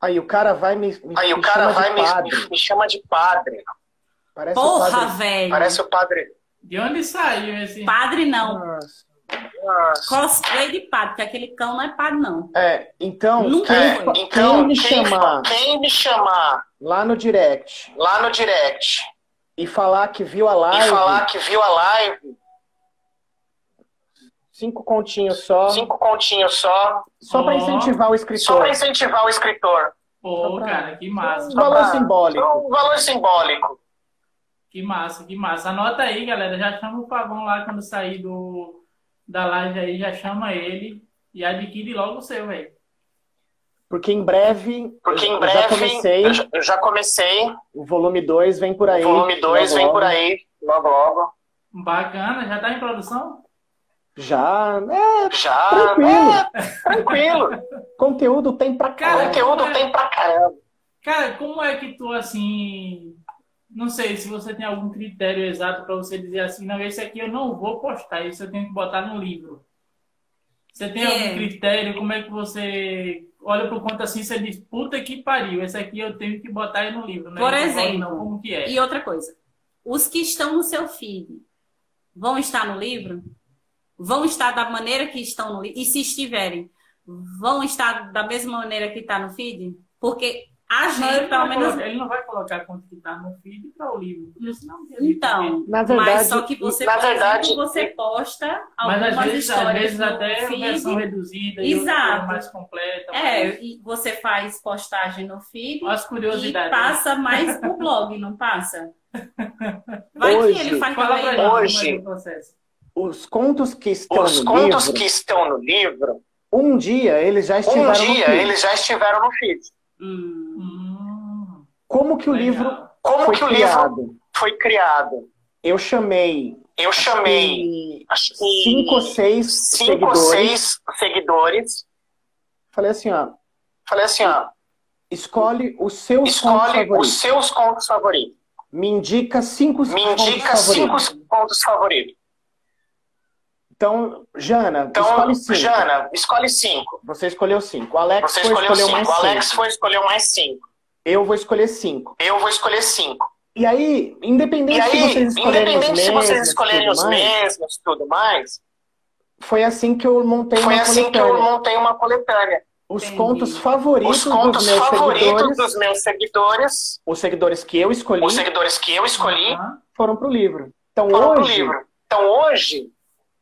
Aí o cara vai me, me aí me o cara chama vai me, me chama de padre. Parece o Porra, padre. velho. Parece o padre. De onde saiu esse? Padre não. Nossa. Nossa. Cosplay de padre, porque aquele cão não é padre, não. É, então, Nunca quem, foi. quem Então, me quem, chamar quem me chamar lá no direct lá no direct e falar que viu a live, e falar que viu a live, cinco continhos só, cinco continhos só, só para Ó. incentivar o só escritor. para incentivar o escritor. Pô, Só pra- cara, que massa. Um valor pra- simbólico. Um valor simbólico. Que massa, que massa. Anota aí, galera. Já chama o Pavão lá quando sair do, da live aí. Já chama ele e adquire logo o seu, velho. Porque em breve, Porque eu em breve já comecei, eu já- eu já comecei. o volume 2 vem por aí. O volume 2 logo, vem logo. por aí, logo logo. Bacana. Já tá em produção? Já, é, Já. Tranquilo. É, tranquilo. conteúdo tem pra Cara, caramba. Conteúdo tem pra caramba. Cara, como é que tu, assim... Não sei se você tem algum critério exato para você dizer assim, não, esse aqui eu não vou postar, esse eu tenho que botar no livro. Você tem É. algum critério? Como é que você olha pro conto assim e você diz, puta que pariu, esse aqui eu tenho que botar aí no livro, né? Por exemplo, não, como que é? E outra coisa, os que estão no seu feed vão estar no livro? Vão estar da maneira que estão no livro? E se estiverem, vão estar da mesma maneira que está no feed? Porque a gente, ele, não pelo vai menos. colocar, ele não vai colocar quanto que tá no feed para o livro. não Então, Na mas verdade, só que você, na verdade, exemplo, você posta Mas algumas às vezes, às histórias vezes no até feed. versão reduzida e Exato. mais completa. É, e você faz postagem no feed As e curiosidades. né? passa mais pro blog, não passa? Vai Hoje- que ele faz Fala pra também. Hoje- como é o processo. os contos que estão Os no contos livro, que estão no livro, um dia eles já um estiveram no dia feed. eles já estiveram no feed. Hum. Como que o legal. livro Como foi que o livro criado? foi criado? Eu chamei Eu chamei acho que cinco ou seis cinco ou seguidores. seis seguidores. Falei assim, ó, Falei assim, ó, escolhe os seus contos escolhe favoritos. os seus contos favoritos. Me indica cinco Me contos indica cinco favoritos. contos favoritos. Então, Jana, Então, escolhe cinco. Jana, escolhe cinco. Você escolheu cinco. O Alex Você foi escolheu cinco. mais O Alex cinco. foi escolheu mais cinco. Eu vou escolher cinco. Eu vou escolher cinco. E aí, independente E aí, se vocês escolherem independente os se vocês mesmos, escolherem tudo os mais, mesmos tudo mais, foi assim que eu montei foi uma assim que eu coletânea. montei uma coletânea. Os Entendi. contos favoritos Os contos dos meus favoritos dos meus seguidores, os seguidores que eu escolhi, os seguidores que eu escolhi, foram pro livro. Então foram pro hoje, livro. Então hoje,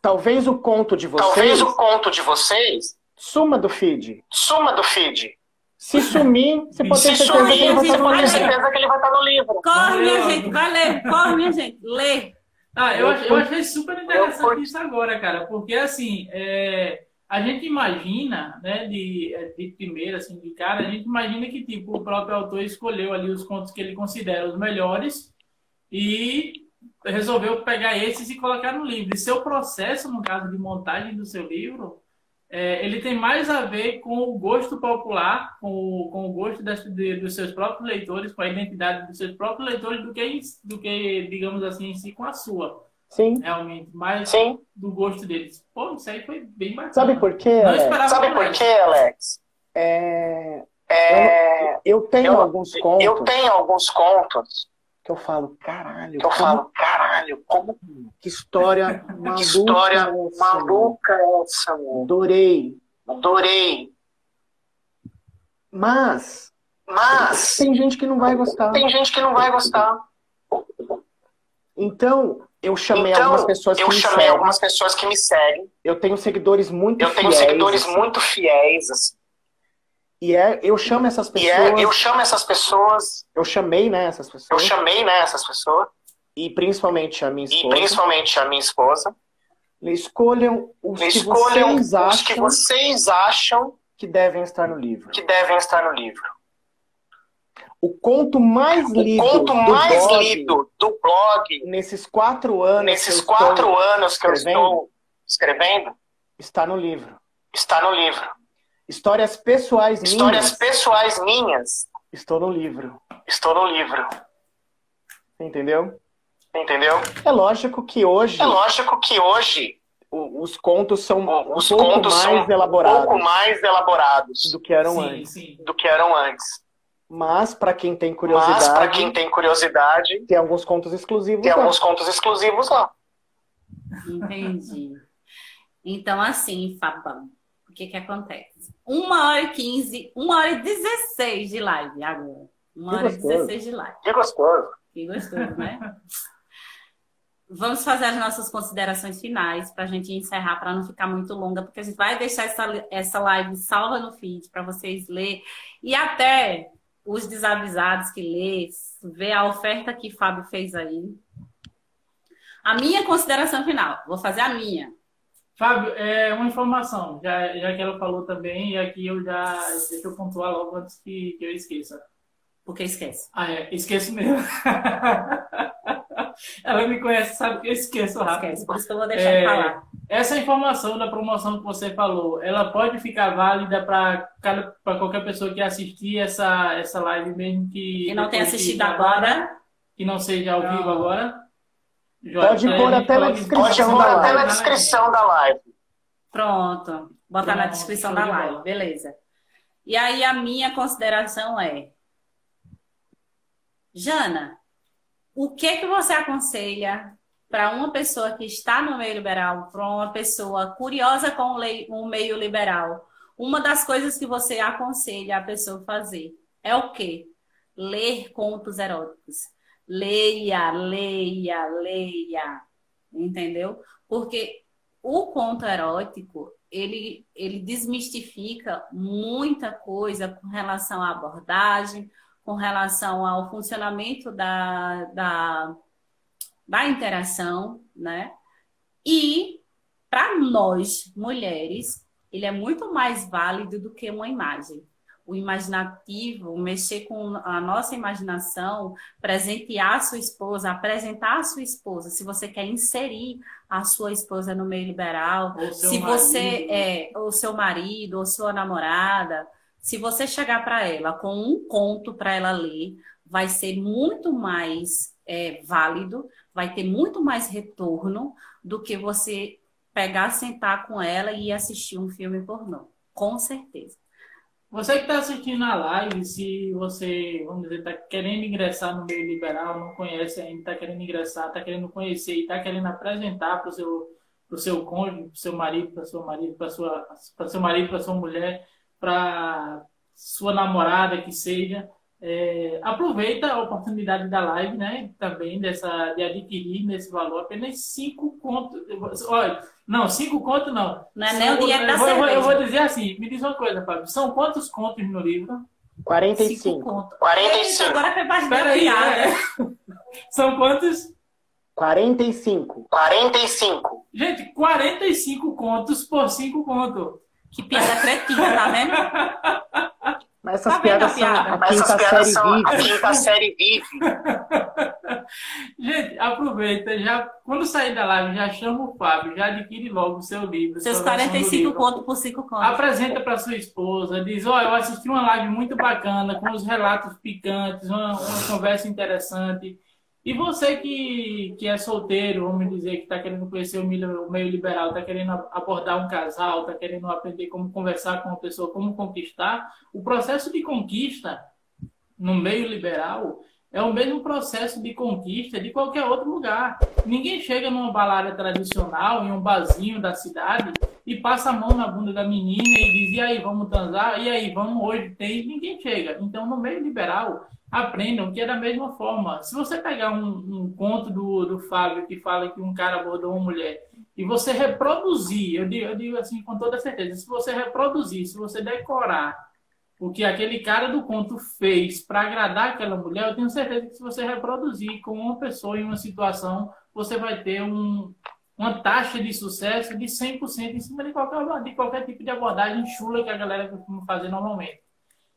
talvez o conto de vocês talvez o conto de vocês suma do feed. suma do feed. Se sumir, você pode ter Se certeza que ele vai sumir, estar você no pode ter livro. certeza que ele vai estar no livro. Corre, minha gente, vai ler, corre, minha gente, lê. Ah, eu, Eu achei super eu interessante isso agora, cara, porque assim, é, a gente imagina, né, de, de primeira, assim, de cara, a gente imagina que, tipo, o próprio autor escolheu ali os contos que ele considera os melhores e resolveu pegar esses e colocar no livro. E seu processo, no caso de montagem do seu livro, é, ele tem mais a ver com o gosto popular, com o, com o gosto das, de- dos seus próprios leitores, com a identidade dos seus próprios leitores, do que, do que digamos assim, em si, com a sua, Sim. realmente. Mais Sim. do gosto deles. Pô, isso aí foi bem bacana. Sabe por quê? Não Alex? esperava Sabe por quê, Alex? É, É, Eu tenho Eu- alguns contos eu tenho alguns contos que eu falo, caralho, que eu como- falo, caralho, como que história maluca. que história essa, mano. maluca é essa, meu? Adorei. Adorei. Mas Mas tem gente que não vai gostar. tem gente que não vai gostar. Então, eu chamei Então, algumas pessoas que eu me chamei seguem. algumas pessoas que me seguem. Eu tenho seguidores muito Eu tenho fiéis, seguidores assim. muito fiéis, assim. E é, eu chamo essas E pessoas. é, eu chamo essas pessoas, eu chamei, né, essas eu pessoas. chamei, né, essas pessoas, E principalmente a minha e esposa. principalmente a minha esposa, Escolham os que escolham vocês os que vocês acham que devem estar no livro. que devem estar no livro. O conto mais lido conto do mais blog, lido do blog, nesses quatro anos que nesses eu quatro anos que eu estou escrevendo, está no livro. está no livro. Histórias pessoais Histórias minhas, pessoais minhas, estou no livro. estou no livro. Entendeu? Entendeu? É lógico que hoje É lógico que hoje os contos são os um pouco contos mais são um elaborados pouco mais elaborados do que eram sim, antes. sim. do que eram antes. Mas para quem tem Mas curiosidade, para quem tem curiosidade, tem alguns contos exclusivos. tem lá. alguns contos exclusivos lá. Entendi. Então, assim, Fabão, que que acontece? Uma hora e quinze, uma hora e dezesseis de live agora. Uma Que hora e dezesseis de live. Que gostoso. Que gostoso, né? Vamos fazer as nossas considerações finais para a gente encerrar, para não ficar muito longa, porque a gente vai deixar essa, essa live salva no feed para vocês lerem. E até os desavisados que lê, ver a oferta que Fábio fez aí. A minha consideração final, vou fazer a minha. Fábio, é uma informação, já, já que ela falou também, e aqui eu já deixa eu pontuar logo antes que, que eu esqueça. Porque esquece. Ah, é, esqueço mesmo. ela me conhece, sabe que eu esqueço rápido. Esquece. Por isso que eu vou deixar É, de falar. Essa informação da promoção que você falou, ela pode ficar válida para qualquer pessoa que assistir essa, essa live, mesmo que. Quem não que assistido agora, Que não seja ao Não. vivo agora. Pode pôr até na descrição da live. na descrição da live. pronto. Botar na descrição da live, beleza. E aí a minha consideração é, Jana, o que que você aconselha para uma pessoa que está no meio liberal, para uma pessoa curiosa com o meio liberal? Uma das coisas que você aconselha a pessoa fazer é o quê? Ler contos eróticos. Leia, leia, leia. Entendeu? Porque o conto erótico, ele, ele desmistifica muita coisa com relação à abordagem, com relação ao funcionamento da, da, da interação, né? E para nós, mulheres, ele é muito mais válido do que uma imagem. O imaginativo, mexer com a nossa imaginação, presentear a sua esposa, apresentar a sua esposa, se você quer inserir a sua esposa no meio liberal, se você marido. é ou seu marido ou sua namorada, se você chegar para ela com um conto para ela ler, vai ser muito mais é, válido, vai ter muito mais retorno do que você pegar, sentar com ela e assistir um filme pornô. Com certeza. Você que está assistindo a live, se você, vamos dizer, está querendo ingressar no meio liberal, não conhece ainda, está querendo ingressar, está querendo conhecer e está querendo apresentar para o seu, pro seu cônjuge, para o seu marido, para sua marido, para sua, para seu marido, para sua mulher, para sua namorada que seja, é, aproveita a oportunidade da live, né? Também dessa de adquirir nesse valor apenas cinco contos. Olha, não, cinco contos não. Não é nem o dinheiro da eu, vou, eu, vou, cerveja. eu vou dizer assim, me diz uma coisa, Fábio. São quantos contos no livro? 45. conto. 45. Eita, agora foi mais aí, piada. é. São quantos? 45. 45. Gente, 45 contos por 5 contos. Que piada cretina, tá vendo? Mas essas Tá piadas a são piada? a quinta essas piadas série são a vive. quinta série vive. Gente, aproveita, já quando sair da live, já chama o Fábio, já adquire logo o seu livro. Seus sua versão do 45 livro. conto por 5 contos. Apresenta para sua esposa, diz: Ó, eu assisti uma live muito bacana, com os relatos picantes, uma, uma conversa interessante. E você que, que é solteiro, vamos dizer, que está querendo conhecer o meio, o meio liberal, está querendo abordar um casal, está querendo aprender como conversar com uma pessoa, como conquistar, o processo de conquista no meio liberal é o mesmo processo de conquista de qualquer outro lugar. Ninguém chega numa balada tradicional, em um barzinho da cidade, e passa a mão na bunda da menina e diz: e aí, vamos transar? E aí, vamos hoje? Tem. Ninguém chega. Então, no meio liberal, aprendam que é da mesma forma. Se você pegar um, um conto do, do Fábio que fala que um cara abordou uma mulher e você reproduzir, eu digo, eu digo assim com toda certeza, se você reproduzir, se você decorar o que aquele cara do conto fez para agradar aquela mulher, eu tenho certeza que se você reproduzir com uma pessoa em uma situação, você vai ter um, uma taxa de sucesso de 100% em cima de qualquer, de qualquer tipo de abordagem chula que a galera costuma fazer normalmente.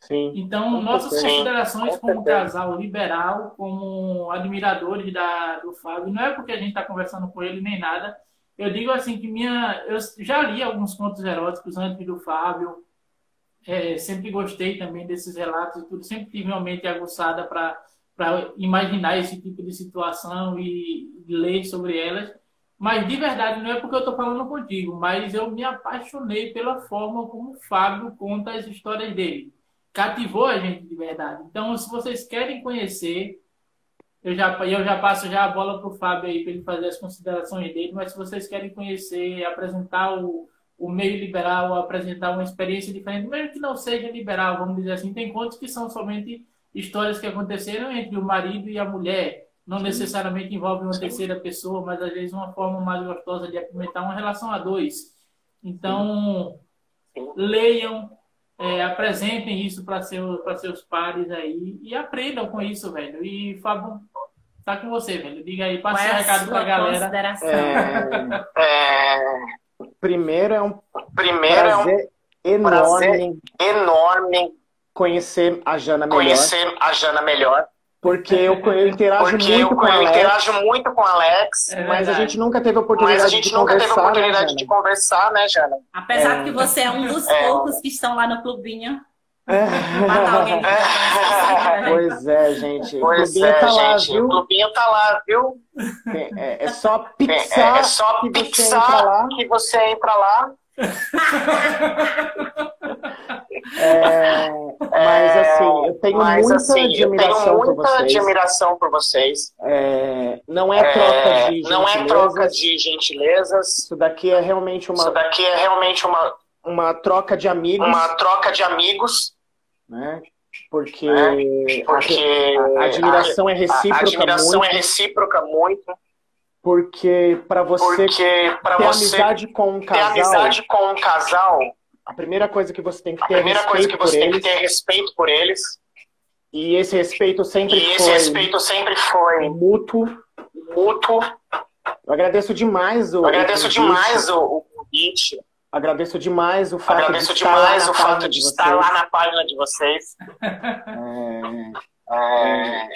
Sim. Então, nossas considerações Com como casal liberal, como admiradores da, do Fábio, não é porque a gente está conversando com ele nem nada. Eu digo assim que minha, eu já li alguns contos eróticos antes do Fábio. É, sempre gostei também desses relatos e tudo. Sempre tive uma mente aguçada para imaginar esse tipo de situação e ler sobre elas. Mas de verdade, não é porque eu estou falando contigo, mas eu me apaixonei pela forma como o Fábio conta as histórias dele cativou a gente de verdade. Então, se vocês querem conhecer, eu já, eu já passo já a bola para o Fábio aí para ele fazer as considerações dele, mas se vocês querem conhecer, apresentar o, o meio liberal, apresentar uma experiência diferente, mesmo que não seja liberal, vamos dizer assim, tem contos que são somente histórias que aconteceram entre o marido e a mulher, não necessariamente envolve uma terceira pessoa, mas às vezes uma forma mais gostosa de apimentar uma relação a dois. Então, leiam, é, apresentem isso para seu, para seus pares aí e aprendam com isso, velho. E Fábio, tá com você, velho. Diga aí, passe é o a recado sua pra galera. É, É, primeiro é um primeiro é um prazer enorme prazer enorme conhecer a Jana melhor, conhecer a Jana melhor, porque eu, eu interajo porque muito eu, com eu ela, interajo muito com a Alex, É mas a gente nunca teve a oportunidade mas a gente de nunca teve conversar, né, oportunidade Jana? de conversar, né, Jana? Apesar É. que você é um dos É. poucos que estão lá no clubinho. É. Matar alguém que né? Pois é, gente. Pois o Clubinho é, tá lá, gente, viu? o clubinho tá lá, viu? É, é só É, pixar é- é só que você entra pixar que você entra lá. É, mas assim, eu tenho Mas, muita assim, eu admiração tenho por muita vocês. admiração por vocês. É, não é É, troca de não é gentilezas. troca de gentilezas. Isso daqui é realmente Isso uma, daqui é realmente uma, uma troca de amigos, uma troca de amigos, né? Porque, É, porque a, a admiração é a, a recíproca admiração muito, é recíproca muito, porque para você porque para ter você amizade com um casal, amizade com um casal, a primeira coisa que você tem que a ter é primeira coisa que respeito você por tem que eles, ter é respeito por eles. e esse respeito sempre E esse foi respeito sempre foi mútuo. mútuo. Eu agradeço demais o Eu agradeço convite. demais o, o convite. Agradeço demais o fato Agradeço de estar lá demais na o fato página de de estar vocês. lá na página de vocês. É, É,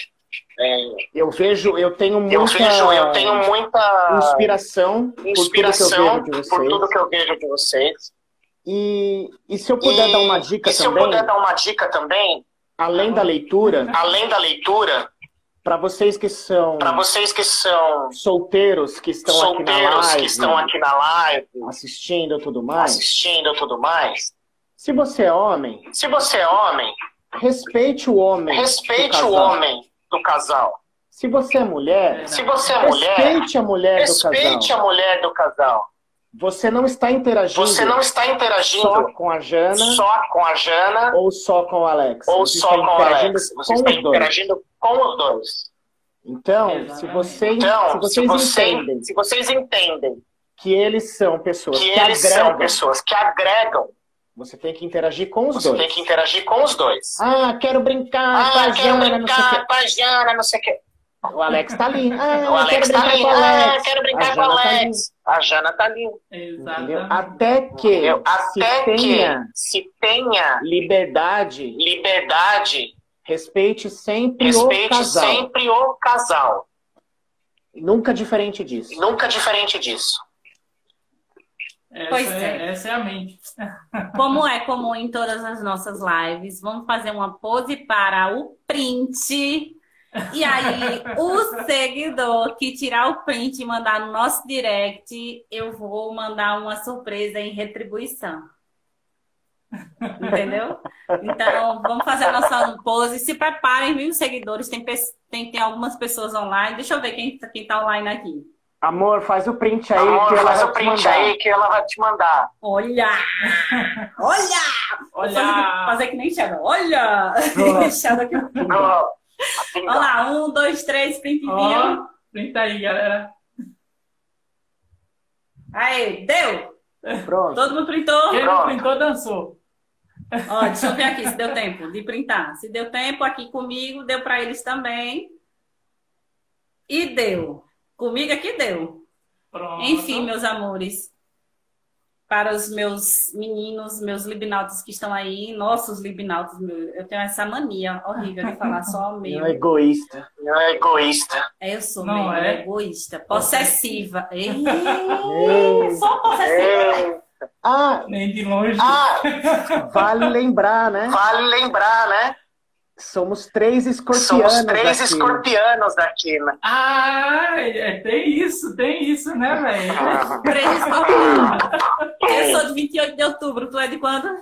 é, eu vejo, eu tenho muita eu vejo, eu tenho muita inspiração, inspiração por tudo que eu vejo de por vocês. tudo que eu vejo de vocês. E, e se eu puder E- dar uma dica e se eu também, puder dar uma dica também, além da leitura, além da leitura, para vocês que são para vocês que são solteiros, que estão aqui na solteiros live, que estão aqui na live, assistindo e tudo mais, assistindo tudo mais, Se você é homem, Se você é homem, respeite o homem. respeite o homem do casal. Se você é mulher, Se você é mulher, respeite a mulher do respeite casal. a mulher do casal. Você não está interagindo Você não está interagindo só com a Jana só com a Jana ou só com o Alex. ou Você só com o Alex. Você com está interagindo com os dois. Então, se, Exatamente. você, se Então, se, vocês você- entendem se vocês entendem que eles são pessoas que que, eles são agregam, pessoas que agregam, você tem que interagir com os você dois. tem que interagir com os dois. Ah, quero brincar com Ah, a quero Jana, não sei o brincar com a Jana, não sei o quê. O Alex tá ali. Ah, O Alex tá brincar ali. o. Ah, quero brincar com o tá ali. Alex. A Jana tá ali. Entendeu? Até que Entendeu? se Até tenha que se tenha liberdade, liberdade, respeite sempre o respeite casal. sempre o casal. Nunca diferente disso. Nunca diferente disso. Essa, Pois é, é. essa é a mente. Como é comum em todas as nossas lives, vamos fazer uma pose para o print. E aí, o seguidor que tirar o print e mandar no nosso direct, eu vou mandar uma surpresa em retribuição. Entendeu? Então, vamos fazer a nossa pose. Se preparem, viu, seguidores? Tem, tem, tem algumas pessoas online. Deixa eu ver quem, quem tá online aqui. Amor, faz o print aí Amor, que ela faz vai o te print mandar. aí que ela vai te mandar. Olha! Olha! Olha! Fazer, fazer que nem Shadow. Olha! Shadow aqui. Olha lá, um, dois, três, printzinho. Printa aí, galera. Aí, deu! Pronto. Todo mundo printou? Quem não printou, dançou. Ó, deixa eu ver aqui se deu tempo de printar. Se deu tempo aqui comigo, deu para eles também. E deu. Comigo aqui deu. Pronto. Enfim, meus amores. Para os meus meninos, meus libinautas que estão aí, nossos libinautas, meu, eu tenho essa mania horrível de falar só o meu. Não é egoísta. Não é egoísta. Eu sou Não meio é? egoísta, possessiva. Ei, Ei. sou possessiva. É. Ah, Nem de longe. Ah, vale lembrar, né? vale lembrar, né? Somos três escorpianos Somos três aqui. escorpianos daqui, né? Ah, é, tem isso, tem isso, né, velho? Três escorpiões. Eu sou de 28 de outubro. Tu é de quando?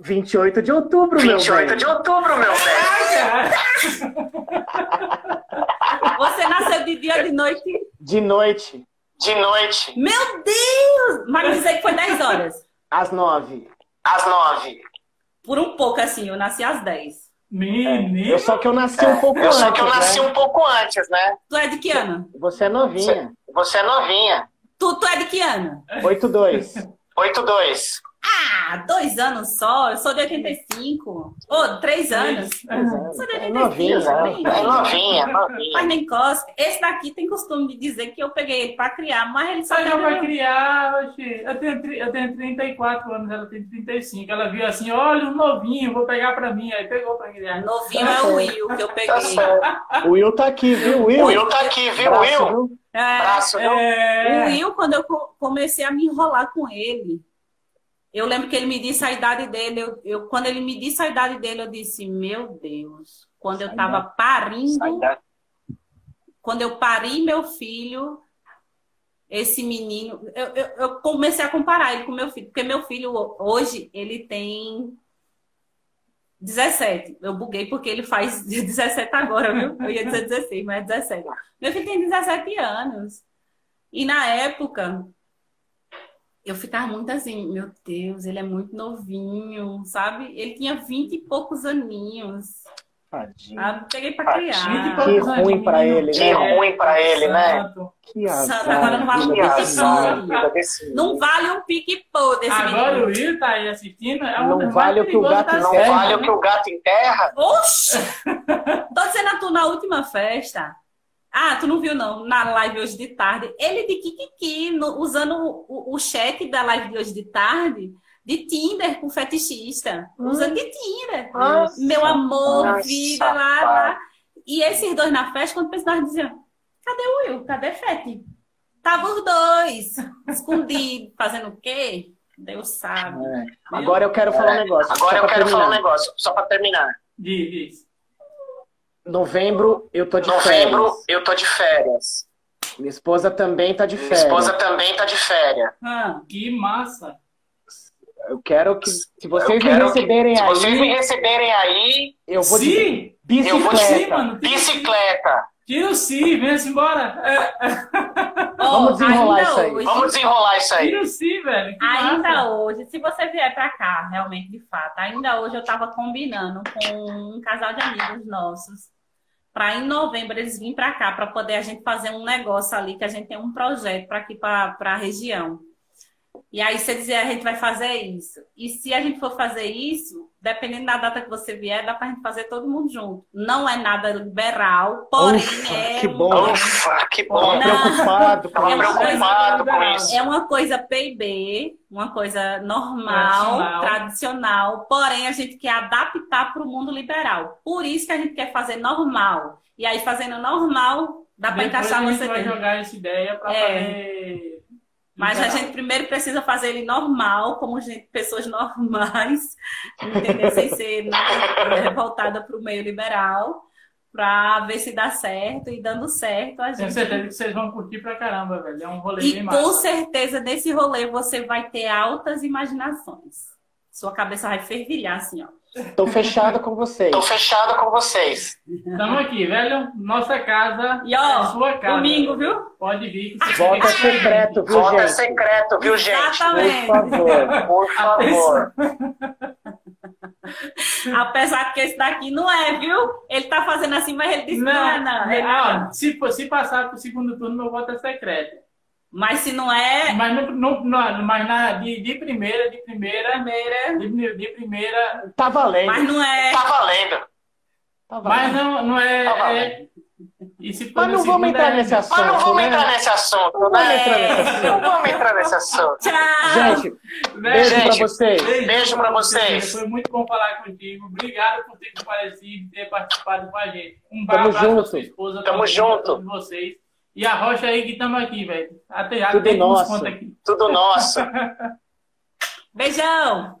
28 de outubro, meu 28 bem. de outubro, meu velho. Você nasceu de dia ou de noite? De noite, De noite, Meu Deus! Mas dizer que foi 10 horas. às nove. às nove. Por um pouco assim, eu nasci às 10. Menino. Eu só que eu nasci um pouco Eu antes, só que eu nasci né? um pouco antes, né? Tu é de que ano? Você é novinha. Você é novinha. Tu, tu é de que ano? 8-2. 8-2. Ah, dois anos só. Eu sou de 85. Ô, três anos. Sou de É 85. novinha, também. né? É novinha, Mas novinha. nem cospe. Esse daqui tem costume de dizer que eu peguei ele pra criar, mas ele só vai quer criar, oxi. Eu tenho, eu tenho 34 anos, ela tem 35. Ela viu assim, olha, um novinho, vou pegar pra mim. Aí pegou pra criar. Novinho é o Will que eu Tá peguei. O Will tá aqui, viu? Will? O Will tá aqui, viu, Braço, Will? viu? É, Braço, viu? O É. Will, quando eu co- comecei a me enrolar com ele, eu lembro que ele me disse a idade dele. Eu, eu- quando ele me disse a idade dele, eu disse: Meu Deus, quando eu tava parindo, quando eu pari meu filho, esse menino, eu, eu, eu comecei a comparar ele com meu filho, porque meu filho hoje ele tem 17. Eu buguei porque ele faz 17 agora, viu? Eu ia dizer 16, mas é 17. Meu filho tem 17 anos. E na época, eu ficava muito assim, meu Deus, ele é muito novinho, sabe? Ele tinha 20 e poucos aninhos. Tadinho. Ah, peguei pra Vinte e criar. Que anos, ruim pra ele, Que né? ruim pra ele, né? Santo. Que Sabe, agora não azar. vale Que um azar, desse Não vale um pique-pô desse Agora o menino. Will tá aí assistindo. É Não vale o que o gato Não vale o né? que o gato enterra. Oxi! Tô dizendo a tu na última festa. Ah, tu não viu não, na live hoje de tarde. Ele de Kikiki, no- usando o, o, chat da live de hoje de tarde, de Tinder com fetichista. Usando de Tinder. Nossa. Meu amor, Nossa, vida, lá, lá. E esses dois na festa, quando pensavam, diziam, cadê o Will? Cadê Fete? Tava os dois, escondidos, fazendo o quê? Deus sabe. É. Agora eu quero falar um negócio. Agora eu quero falar um terminar. negócio, só pra terminar. Diz, diz. Novembro eu tô de Novembro, férias. eu tô de férias. Minha esposa também tá de Minha férias. esposa também tá de férias. Ah, Que massa. Eu quero que, se vocês me receberem que, aí. Se vocês me receberem aí. Eu vou Sim! de bicicleta. Eu vou de sim, mano. Bicicleta. Tira o sim, vem-se embora. Vamos desenrolar isso aí. Hoje, Vamos desenrolar isso aí. Tira o sim, velho. Que Ainda massa. hoje, se você vier pra cá, realmente, de fato, ainda hoje eu tava combinando com um casal de amigos nossos para em novembro eles virem para cá para poder a gente fazer um negócio ali que a gente tem um projeto para aqui para a região. E aí você dizer a gente vai fazer isso. E se a gente for fazer isso, dependendo da data que você vier, dá para a gente fazer todo mundo junto. Não é nada liberal, porém Ufa, é que um- bom. Ufa, que bom. Não. preocupado com É isso. preocupado com coisa- isso. É uma coisa PIB, uma coisa normal, Tradicional. tradicional, porém a gente quer adaptar para o mundo liberal. Por isso que a gente quer fazer normal. E aí, fazendo normal, dá para encaixar a gente você vai dentro. jogar essa ideia pra É. fazer. Mas a liberal. gente primeiro precisa fazer ele normal, como gente, pessoas normais, entendeu? Sem ser nada, é, voltada para o meio liberal, para ver se dá certo e dando certo a Tenho gente. certeza que vocês vão curtir pra caramba, velho. É um rolê E bem com massa. certeza nesse rolê você vai ter altas imaginações. Sua cabeça vai fervilhar assim, ó. Tô fechado com vocês. Tô fechado com vocês. Estamos aqui, velho. Nossa casa E ó, é sua casa. domingo, viu? Pode vir. fica é secreto, viu, é gente? secreto, viu, gente? Por Exatamente. favor. Por favor. Apesar que esse daqui não é, viu? Ele tá fazendo assim, mas ele disse Não, não, é, não. é ah, não. se, se passar pro segundo turno, meu voto é secreto. Mas se não é, Mas, no, no, no- mas na, de, de primeira, de primeira, primeira. de, de primeira, Tá valendo. Mas não é. Tá valendo. Tá mas valendo. não, não é, Tá valendo. é- E Mas não vamos entrar é- nesse assunto. Mas não vamos né? entrar nesse assunto, Não vamos entrar nesse né? assunto. Não vamos entrar nesse assunto. Tchau! Gente, Velho, beijo Gente, pra vocês. Beijo pra vocês. Foi muito bom falar contigo. Obrigado por ter comparecido e ter participado com a gente. Um Tamo abraço pra junto. sua esposa. Tamo junto. Todos vocês. E a Rocha aí que estamos aqui, velho. Até Tudo até nosso. conta aqui. Tudo nosso. Beijão!